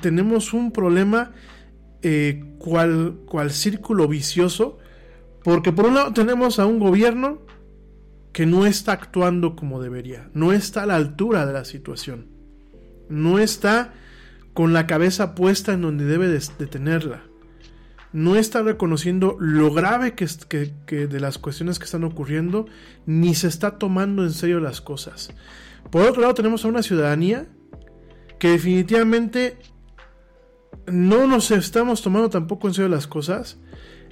tenemos un problema eh, cual, cual círculo vicioso, porque por un lado tenemos a un gobierno que no está actuando como debería, no está a la altura de la situación, no está con la cabeza puesta en donde debe de, tenerla. No está reconociendo lo grave que, que, de las cuestiones que están ocurriendo, ni se está tomando en serio las cosas. Por otro lado, tenemos a una ciudadanía que definitivamente no nos estamos tomando tampoco en serio las cosas.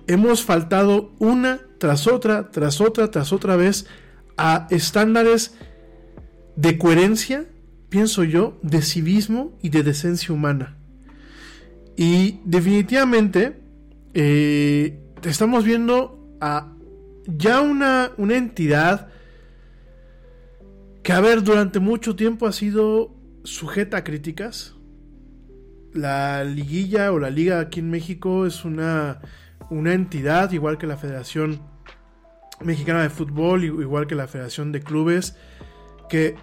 Hemos faltado una tras otra, tras otra, tras otra vez a estándares de coherencia pienso yo, de civismo y de decencia humana. Y definitivamente eh, estamos viendo a ya una, una entidad que, a ver, durante mucho tiempo ha sido sujeta a críticas. La liguilla o la liga aquí en México es una, una entidad, igual que la Federación Mexicana de Fútbol, igual que la Federación de Clubes, que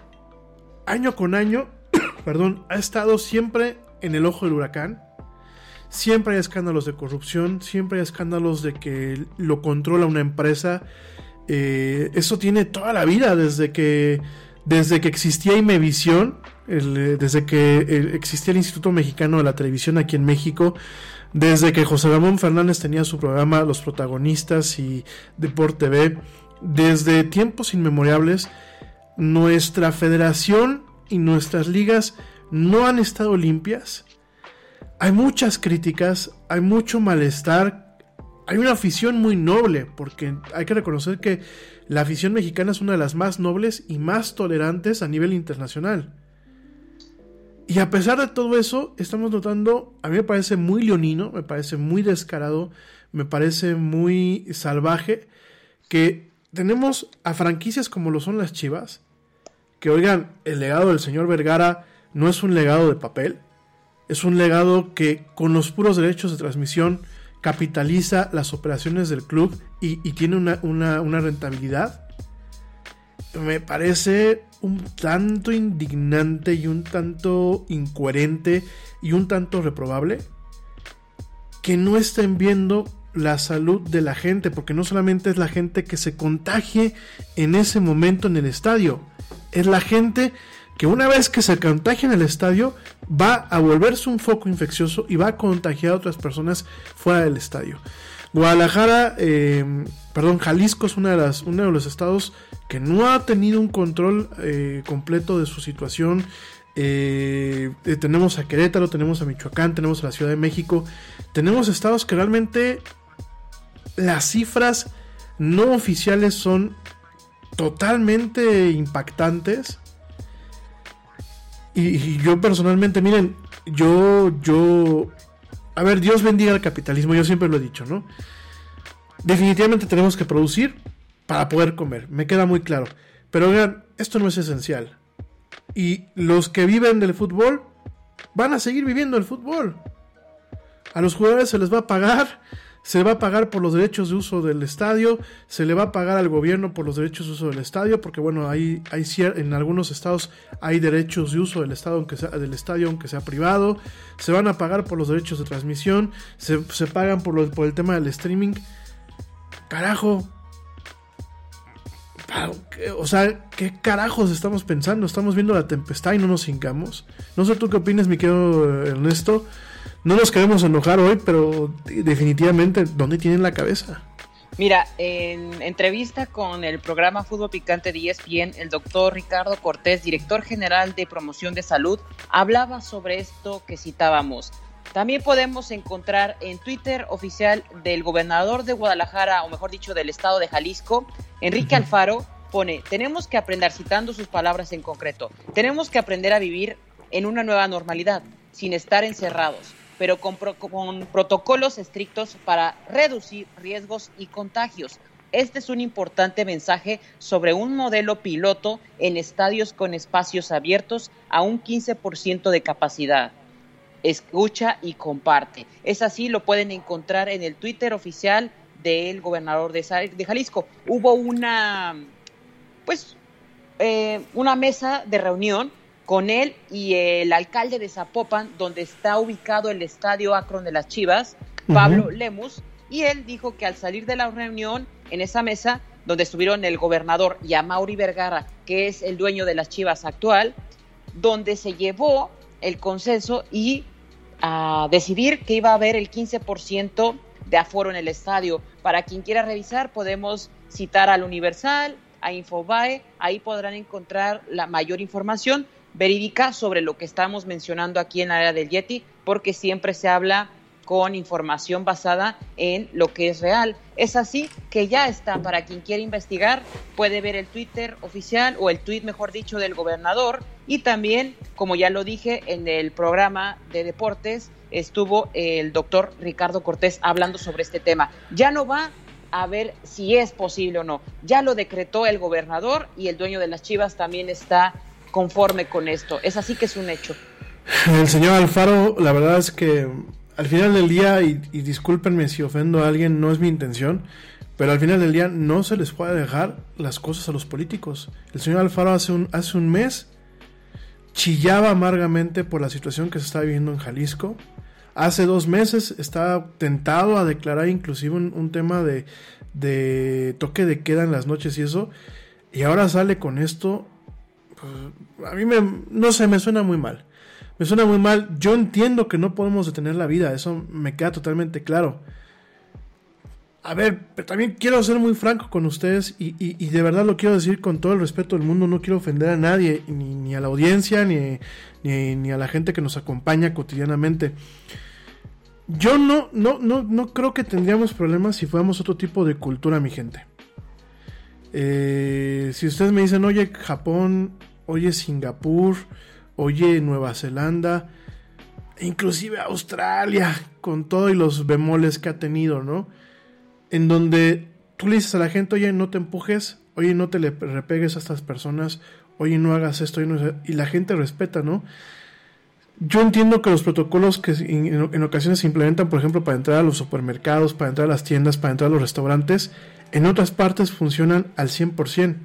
año con año, perdón, ha estado siempre en el ojo del huracán. Siempre hay escándalos de corrupción, siempre hay escándalos de que lo controla una empresa. Eh, eso tiene toda la vida, desde que, desde que existía Imevisión, eh, desde que eh, existía el Instituto Mexicano de la Televisión aquí en México, desde que José Ramón Fernández tenía su programa Los Protagonistas y Deporte TV, desde tiempos inmemorables nuestra federación y nuestras ligas no han estado limpias. Hay muchas críticas, hay mucho malestar, hay una afición muy noble, porque hay que reconocer que la afición mexicana es una de las más nobles y más tolerantes a nivel internacional. Y a pesar de todo eso, estamos notando, a mí me parece muy leonino, me parece muy descarado, me parece muy salvaje, que tenemos a franquicias como lo son las Chivas, que oigan, el legado del señor Vergara no es un legado de papel, es un legado que con los puros derechos de transmisión capitaliza las operaciones del club y, tiene una, una rentabilidad. Me parece un tanto indignante y un tanto incoherente y un tanto reprobable que no estén viendo la salud de la gente, porque no solamente es la gente que se contagie en ese momento en el estadio, es la gente que una vez que se contagia en el estadio va a volverse un foco infeccioso y va a contagiar a otras personas fuera del estadio. Guadalajara, em, perdón, Jalisco es una de las, uno de los estados que no ha tenido un control eh, completo de su situación. Eh, eh, tenemos a Querétaro, tenemos a Michoacán, tenemos a la Ciudad de México. Tenemos estados que realmente las cifras no oficiales son totalmente impactantes. Y, yo personalmente, miren, yo, yo, a ver, Dios bendiga el capitalismo, yo siempre lo he dicho, ¿no? Definitivamente tenemos que producir para poder comer, me queda muy claro. Pero vean, esto no es esencial. Y los que viven del fútbol van a seguir viviendo el fútbol. A los jugadores se les va a pagar, se va a pagar por los derechos de uso del estadio, se le va a pagar al gobierno por los derechos de uso del estadio, porque bueno, hay, hay en algunos estados hay derechos de uso del, estado, aunque sea, del estadio aunque sea privado, se van a pagar por los derechos de transmisión, se, se pagan por, lo, por el tema del streaming. Carajo, o sea, ¿qué carajos estamos pensando? Estamos viendo la tempestad y no nos hincamos. No sé tú qué opinas, mi querido Ernesto. No nos queremos enojar hoy, pero definitivamente, ¿dónde tienen la cabeza? Mira, en entrevista con el programa Fútbol Picante de ESPN, el doctor Ricardo Cortés, director general de promoción de salud, hablaba sobre esto que citábamos. También podemos encontrar en Twitter oficial del gobernador de Guadalajara, o mejor dicho, del estado de Jalisco, Enrique Alfaro, pone, tenemos que aprender, citando sus palabras en concreto, tenemos que aprender a vivir en una nueva normalidad, sin estar encerrados pero con, con protocolos estrictos para reducir riesgos y contagios. Este es un importante mensaje sobre un modelo piloto en estadios con espacios abiertos a un 15% de capacidad. Escucha y comparte. Es así, lo pueden encontrar en el Twitter oficial del gobernador de, Jalisco. Hubo una, pues, eh, una mesa de reunión con él y el alcalde de Zapopan, donde está ubicado el estadio Akron de las Chivas, Pablo Lemus, y él dijo que al salir de la reunión en esa mesa, donde estuvieron el gobernador y a Mauri Vergara, que es el dueño de las Chivas actual, donde se llevó el consenso y a decidir que iba a haber el 15% de aforo en el estadio. Para quien quiera revisar, podemos citar al Universal, a Infobae, ahí podrán encontrar la mayor información, verídica sobre lo que estamos mencionando aquí en la área del Yeti, porque siempre se habla con información basada en lo que es real. Es así que ya está, para quien quiera investigar, puede ver el Twitter oficial o el tweet, mejor dicho, del gobernador. Y también, como ya lo dije, en el programa de deportes estuvo el doctor Ricardo Cortés hablando sobre este tema. Ya no va a ver si es posible o no. Ya lo decretó el gobernador y el dueño de las Chivas también está conforme con esto. Es así que es un hecho. El señor Alfaro, la verdad es que al final del día, y, discúlpenme si ofendo a alguien, no es mi intención, pero al final del día no se les puede dejar las cosas a los políticos. El señor Alfaro hace un, hace un mes chillaba amargamente por la situación que se está viviendo en Jalisco. Hace dos meses estaba tentado a declarar inclusive un, tema de, de toque de queda en las noches y eso. Y ahora sale con esto pues, a mí me, no sé, me suena muy mal. Me suena muy mal. Yo entiendo que no podemos detener la vida, eso me queda totalmente claro. A ver, pero también quiero ser muy franco con ustedes y, de verdad lo quiero decir con todo el respeto del mundo. No quiero ofender a nadie, ni, a la audiencia, ni, ni, a la gente que nos acompaña cotidianamente. Yo no, no, no, no creo que tendríamos problemas si fuéramos otro tipo de cultura, mi gente. Eh, si ustedes me dicen, oye, Japón, oye, Singapur, oye, Nueva Zelanda, e inclusive Australia, con todo y los bemoles que ha tenido, ¿no? En donde tú le dices a la gente, oye, no te empujes, oye, no te le repegues a estas personas, oye, no hagas esto, y la gente respeta, ¿no? Yo entiendo que los protocolos que en, ocasiones se implementan, por ejemplo, para entrar a los supermercados, para entrar a las tiendas, para entrar a los restaurantes, en otras partes funcionan al 100%.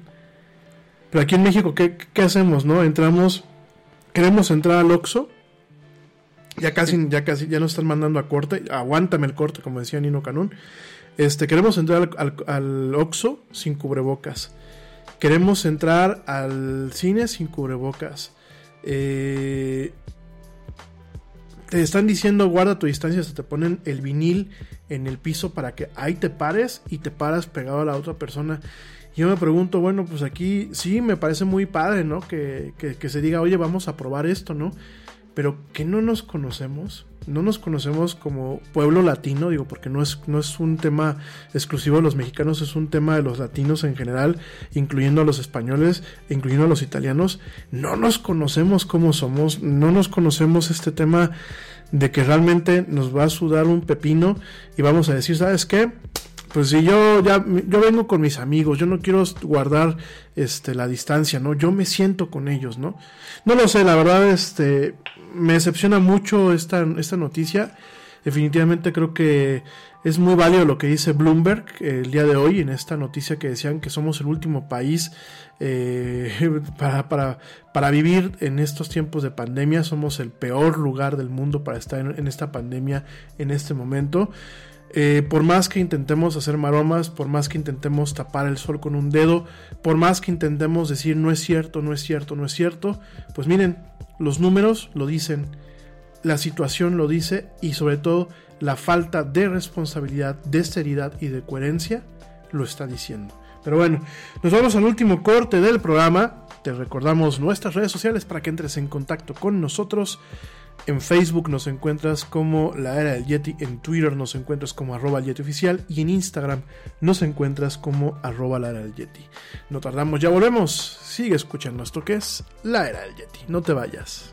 Pero aquí en México, ¿qué, hacemos? no Entramos, queremos entrar al Oxxo, ya casi, ya casi, ya nos están mandando a corte, aguántame el corte, como decía Nino Canún. Este, queremos entrar al, al, Oxxo sin cubrebocas. Queremos entrar al cine sin cubrebocas. Eh, te están diciendo guarda tu distancia, se te ponen el vinil en el piso para que ahí te pares y te paras pegado a la otra persona. Yo me pregunto, bueno, pues aquí sí me parece muy padre, ¿no? Que, que, se diga, oye, vamos a probar esto, ¿no? Pero que no nos conocemos, no nos conocemos como pueblo latino, digo, porque no es, no es un tema exclusivo de los mexicanos, es un tema de los latinos en general, incluyendo a los españoles, incluyendo a los italianos. No nos conocemos como somos, no nos conocemos este tema de que realmente nos va a sudar un pepino y vamos a decir, ¿sabes qué? Pues si yo ya yo vengo con mis amigos, yo no quiero guardar este la distancia, ¿no? Yo me siento con ellos, ¿no? No lo sé, la verdad este me decepciona mucho esta esta noticia. definitivamente creo que es muy válido lo que dice Bloomberg eh, el día de hoy en esta noticia que decían que somos el último país eh, para, para, para, vivir en estos tiempos de pandemia. Somos el peor lugar del mundo para estar en, esta pandemia en este momento. Eh, por más que intentemos hacer maromas, por más que intentemos tapar el sol con un dedo, por más que intentemos decir no es cierto, no es cierto, no es cierto, pues miren, los números lo dicen, la situación lo dice y sobre todo la falta de responsabilidad, de seriedad y de coherencia lo está diciendo. Pero bueno, nos vamos al último corte del programa. Te recordamos nuestras redes sociales para que entres en contacto con nosotros. En Facebook nos encuentras como la era del Yeti, en Twitter nos encuentras como arroba Yeti oficial y en Instagram nos encuentras como arroba la era del Yeti. No tardamos, ya volvemos. Sigue escuchando esto que es la era del Yeti. No te vayas.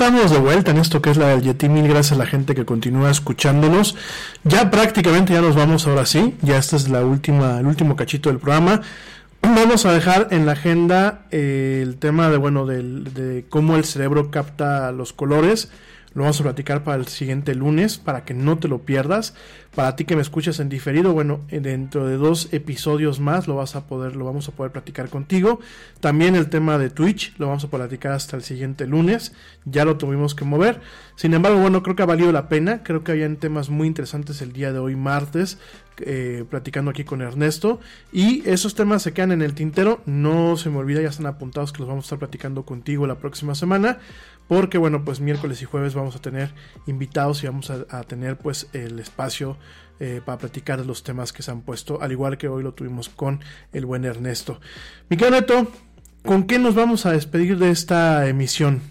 Estamos de vuelta en esto que es la del Yeti. Mil gracias a la gente que continúa escuchándonos. Ya prácticamente ya nos vamos ahora sí. Ya esta es la última, el último cachito del programa. vamos a dejar en la agenda eh, el tema de, bueno, de cómo el cerebro capta los colores. Lo vamos a platicar para el siguiente lunes, para que no te lo pierdas. Para ti que me escuchas en diferido, bueno, dentro de dos episodios más lo vas a poder, lo vamos a poder platicar contigo. También el tema de Twitch lo vamos a platicar hasta el siguiente lunes. Ya lo tuvimos que mover. Sin embargo, bueno, creo que ha valido la pena. Creo que habían temas muy interesantes el día de hoy, martes, eh, platicando aquí con Ernesto. Y esos temas se quedan en el tintero. No se me olvida, ya están apuntados que los vamos a estar platicando contigo la próxima semana porque bueno, pues miércoles y jueves vamos a tener invitados y vamos a, tener pues el espacio eh, para platicar los temas que se han puesto, al igual que hoy lo tuvimos con el buen Ernesto. Miguel Neto, ¿con qué nos vamos a despedir de esta emisión?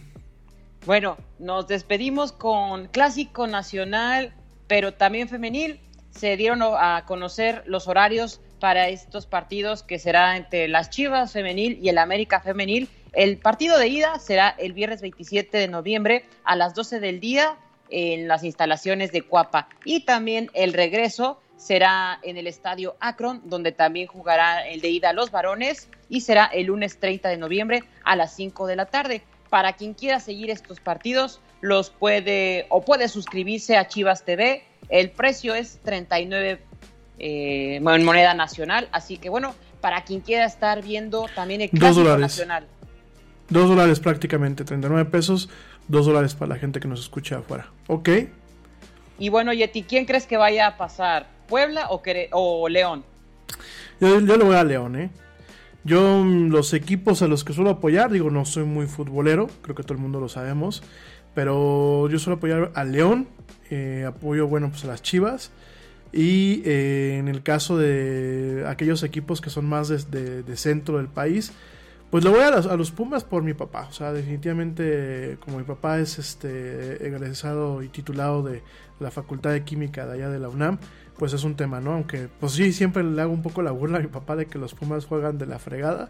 Bueno, nos despedimos con clásico nacional, pero también femenil. Se dieron a conocer los horarios para estos partidos que será entre las Chivas femenil y el América femenil el partido de ida será el viernes 27 de noviembre a las 12 del día en las instalaciones de Cuapa y también el regreso será en el estadio Akron, donde también jugará el de ida los varones y será el lunes 30 de noviembre a las 5 de la tarde. Para quien quiera seguir estos partidos, los puede o puede suscribirse a Chivas TV. El precio es 39 eh, en moneda nacional, así que bueno, para quien quiera estar viendo también el clásico nacional. 2 dólares prácticamente, 39 pesos, 2 dólares para la gente que nos escucha afuera. ¿Ok? Y bueno, Yeti, ¿quién crees que vaya a pasar? ¿Puebla o, o León? Yo, yo le voy a León, ¿eh? Yo mm, los equipos a los que suelo apoyar, digo, no soy muy futbolero, creo que todo el mundo lo sabemos, pero yo suelo apoyar a León, eh, apoyo, bueno, pues a las Chivas, y eh, en el caso de aquellos equipos que son más de, de centro del país, pues le voy a los, Pumas por mi papá. O sea, definitivamente, como mi papá es este egresado y titulado de la Facultad de Química de allá de la UNAM, pues es un tema, ¿no? Aunque, pues sí, siempre le hago un poco la burla a mi papá de que los Pumas juegan de la fregada.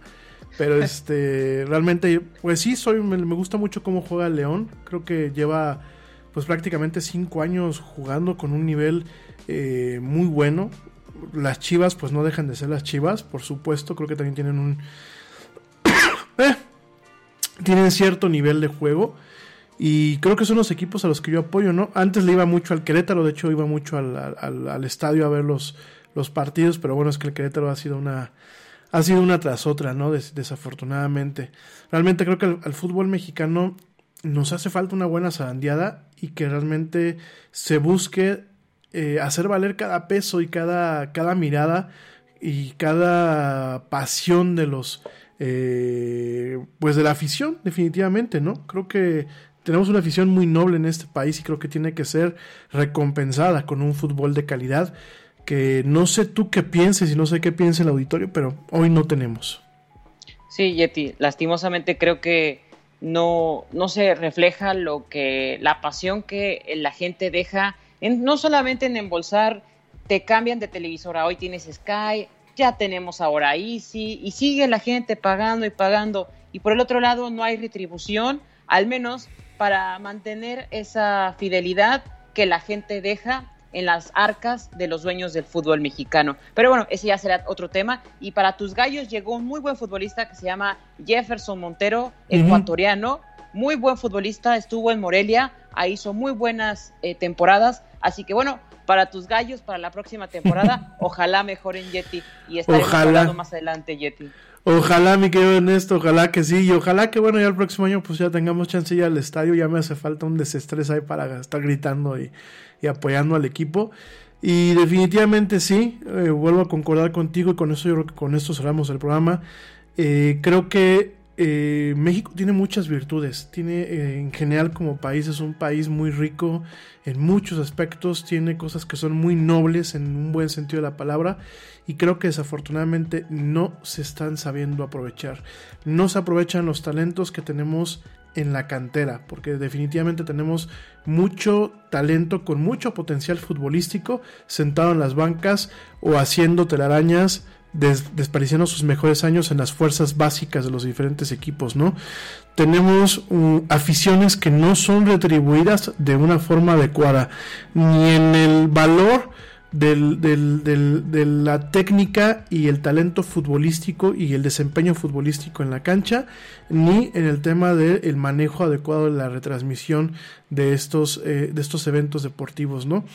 Pero este, realmente, pues sí, soy, me, gusta mucho cómo juega el León. Creo que lleva, pues prácticamente cinco años jugando con un nivel eh, muy bueno. Las Chivas, pues no dejan de ser las Chivas, por supuesto. Creo que también tienen un eh, tienen cierto nivel de juego. Y creo que son los equipos a los que yo apoyo, ¿no? Antes le iba mucho al Querétaro, de hecho iba mucho al, estadio a ver los, los, partidos, pero bueno, es que el Querétaro ha sido una, ha sido una tras otra, ¿no? desafortunadamente. Realmente creo que al, fútbol mexicano nos hace falta una buena zarandeada y que realmente se busque eh, hacer valer cada peso y cada, cada mirada y cada pasión de los eh, pues de la afición, definitivamente, ¿no? Creo que tenemos una afición muy noble en este país y creo que tiene que ser recompensada con un fútbol de calidad que no sé tú qué pienses y no sé qué piense el auditorio, pero hoy no tenemos. Sí, Yeti, lastimosamente creo que no, no se refleja lo que la pasión que la gente deja, en, no solamente en embolsar, te cambian de televisora, hoy tienes Sky, ya tenemos ahora Easy y sigue la gente pagando y pagando y por el otro lado no hay retribución, al menos para mantener esa fidelidad que la gente deja en las arcas de los dueños del fútbol mexicano. Pero bueno, ese ya será otro tema. Y para tus gallos llegó un muy buen futbolista que se llama Jefferson Montero, ecuatoriano. Muy buen futbolista, estuvo en Morelia, ahí hizo muy buenas eh, temporadas. Así que bueno, para tus gallos para la próxima temporada. Ojalá mejoren Yeti y estaremos hablando más adelante Yeti. Ojalá, mi querido Ernesto, ojalá que sí, y ojalá que bueno, ya el próximo año pues ya tengamos chance ya al estadio, ya me hace falta un desestrés ahí para estar gritando y, apoyando al equipo. Y definitivamente sí, eh, vuelvo a concordar contigo y con eso yo creo que con esto cerramos el programa. Eh, creo que eh, México tiene muchas virtudes, tiene eh, en general como país es un país muy rico en muchos aspectos, tiene cosas que son muy nobles en un buen sentido de la palabra y creo que desafortunadamente no se están sabiendo aprovechar, no se aprovechan los talentos que tenemos en la cantera, porque definitivamente tenemos mucho talento con mucho potencial futbolístico sentado en las bancas o haciendo telarañas despareciendo sus mejores años en las fuerzas básicas de los diferentes equipos, ¿no? Tenemos uh, aficiones que no son retribuidas de una forma adecuada, ni en el valor de la técnica y el talento futbolístico y el desempeño futbolístico en la cancha, ni en el tema del manejo adecuado de la retransmisión de estos, eh, de estos eventos deportivos, ¿no?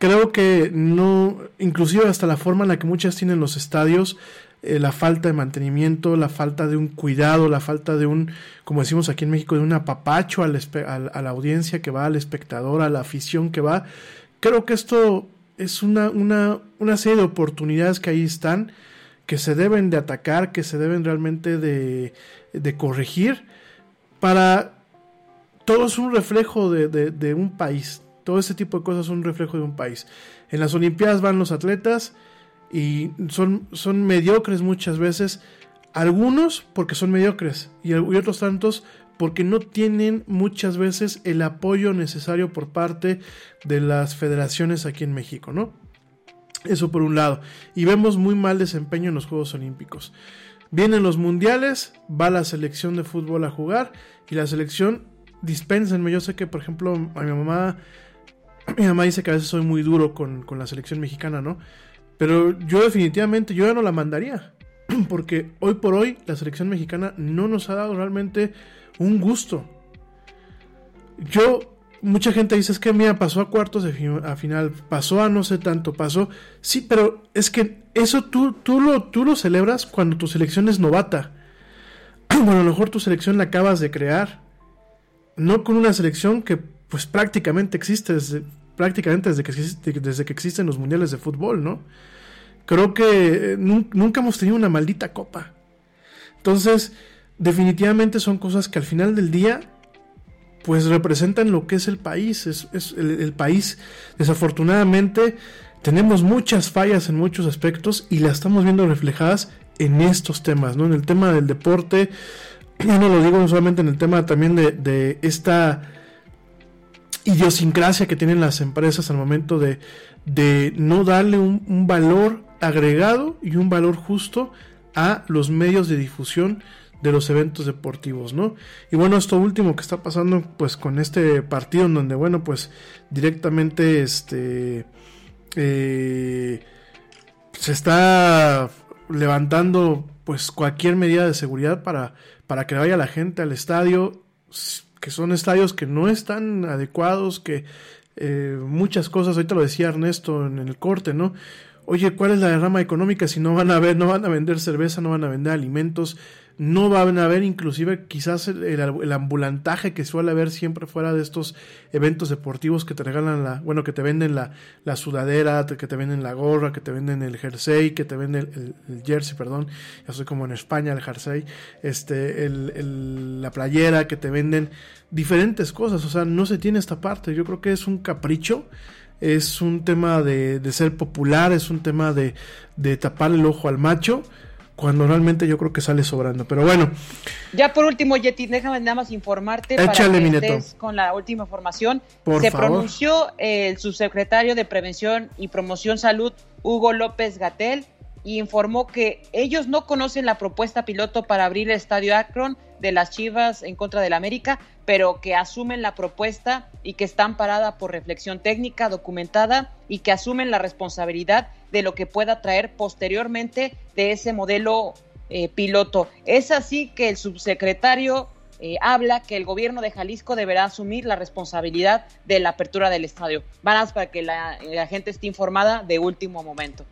Creo que no, inclusive hasta la forma en la que muchas tienen los estadios, eh, la falta de mantenimiento, la falta de un cuidado, la falta de un, como decimos aquí en México, de un apapacho al, a la audiencia que va, al espectador, a la afición que va. Creo que esto es una, una, una serie de oportunidades que ahí están, que se deben de atacar, que se deben realmente de, de corregir, para... Todo es un reflejo de, de, un país, todo ese tipo de cosas son un reflejo de un país. En las Olimpiadas van los atletas y son, son mediocres muchas veces, algunos porque son mediocres y, otros tantos porque no tienen muchas veces el apoyo necesario por parte de las federaciones aquí en México, ¿no? Eso por un lado. Y vemos muy mal desempeño en los Juegos Olímpicos. Vienen los mundiales, va la selección de fútbol a jugar y la selección, dispénsenme, yo sé que por ejemplo a mi mamá, mi mamá dice que a veces soy muy duro con, con la selección mexicana, ¿no? Pero yo definitivamente, yo ya no la mandaría. Porque hoy por hoy la selección mexicana no nos ha dado realmente un gusto. Yo, mucha gente dice, es que mira, pasó a cuartos a final, pasó a no sé tanto, pasó. Sí, pero es que eso tú, tú, lo, tú lo celebras cuando tu selección es novata. Bueno, a lo mejor tu selección la acabas de crear. No con una selección que pues prácticamente existe desde, prácticamente desde que, desde que existen los mundiales de fútbol, ¿no? Creo que eh, nunca hemos tenido una maldita copa. Entonces, definitivamente son cosas que al final del día pues representan lo que es el país. Es, el, país, desafortunadamente, tenemos muchas fallas en muchos aspectos y las estamos viendo reflejadas en estos temas, ¿no? En el tema del deporte, yo no lo digo solamente en el tema también de, esta idiosincrasia que tienen las empresas al momento de, de no darle un, valor agregado y un valor justo a los medios de difusión de los eventos deportivos, ¿no? Y bueno, esto último que está pasando pues con este partido en donde, bueno, pues directamente este eh, se está levantando pues cualquier medida de seguridad para, para que vaya la gente al estadio, que son estadios que no están adecuados, que eh, muchas cosas, ahorita lo decía Ernesto en el corte, ¿no? Oye, ¿cuál es la derrama económica si no van a ver, no van a vender cerveza, no van a vender alimentos? No van a haber inclusive quizás el, ambulantaje que suele haber siempre fuera de estos eventos deportivos que te regalan la, bueno, que te venden la, la sudadera, que te venden la gorra, que te venden el jersey, que te venden el, jersey, perdón, ya soy como en España el jersey, este, la playera, que te venden diferentes cosas, o sea, no se tiene esta parte, yo creo que es un capricho, es un tema de, de ser popular, es un tema de, de tapar el ojo al macho, cuando realmente yo creo que sale sobrando. Pero bueno. Ya por último, Yeti, déjame nada más informarte para que estés con la última información. Se pronunció el subsecretario de Prevención y Promoción Salud, Hugo López Gatel, y informó que ellos no conocen la propuesta piloto para abrir el estadio Akron de las Chivas en contra del América, pero que asumen la propuesta y que están parada por reflexión técnica documentada y que asumen la responsabilidad de lo que pueda traer posteriormente de ese modelo eh, piloto. Es así que el subsecretario eh, habla que el gobierno de Jalisco deberá asumir la responsabilidad de la apertura del estadio. Van para que la gente esté informada de último momento.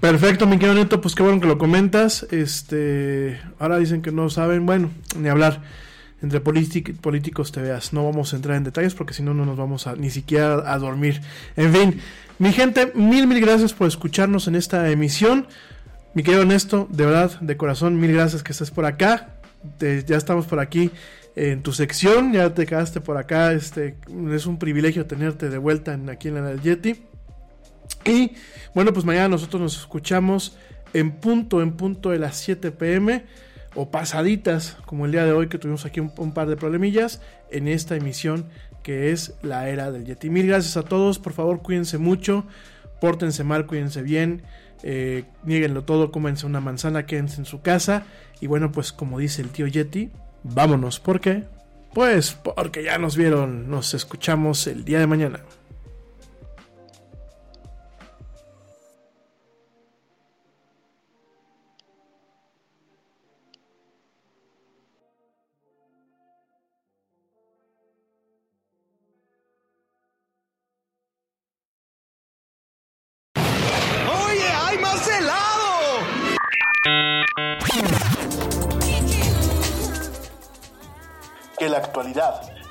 Perfecto, mi querido Neto, pues qué bueno que lo comentas. Este, ahora dicen que no saben, bueno, ni hablar. Entre políticos te veas. No vamos a entrar en detalles porque si no, no nos vamos a ni siquiera a dormir. En fin, mi gente, mil, mil gracias por escucharnos en esta emisión. Mi querido Ernesto, de verdad, de corazón, mil gracias que estés por acá. ya estamos por aquí en tu sección, ya te quedaste por acá. Este, es un privilegio tenerte de vuelta en, aquí en la Yeti. Y bueno, pues mañana nosotros nos escuchamos en punto, en punto de las 7 pm o pasaditas, como el día de hoy que tuvimos aquí un, par de problemillas en esta emisión que es la era del Yeti. Mil gracias a todos, por favor cuídense mucho, pórtense mal, cuídense bien, eh, nieguenlo todo, cómense una manzana, quédense en su casa y bueno, pues como dice el tío Yeti, vámonos, ¿por qué? Pues porque ya nos vieron, nos escuchamos el día de mañana.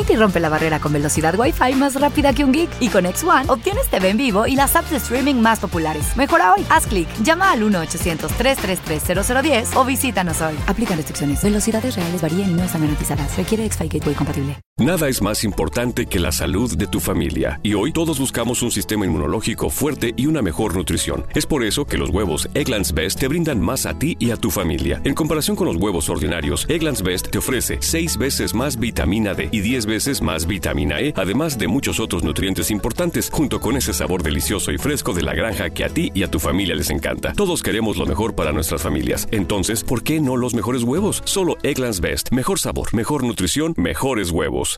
Xfinity rompe la barrera con velocidad Wi-Fi más rápida que un geek. Y con X1 obtienes TV en vivo y las apps de streaming más populares. Mejora hoy. Haz clic, llama al 1-800-333-0010 o visítanos hoy. Aplica restricciones. Velocidades reales varían y no están garantizadas. Requiere X-Fi Gateway compatible. Nada es más importante que la salud de tu familia. Y hoy todos buscamos un sistema inmunológico fuerte y una mejor nutrición. Es por eso que los huevos Egglands Best te brindan más a ti y a tu familia. En comparación con los huevos ordinarios, Egglands Best te ofrece 6 veces más vitamina D y 10 veces más vitamina E, además de muchos otros nutrientes importantes, junto con ese sabor delicioso y fresco de la granja que a ti y a tu familia les encanta. Todos queremos lo mejor para nuestras familias. Entonces, ¿por qué no los mejores huevos? Solo Egglands Best. Mejor sabor, mejor nutrición, mejores huevos.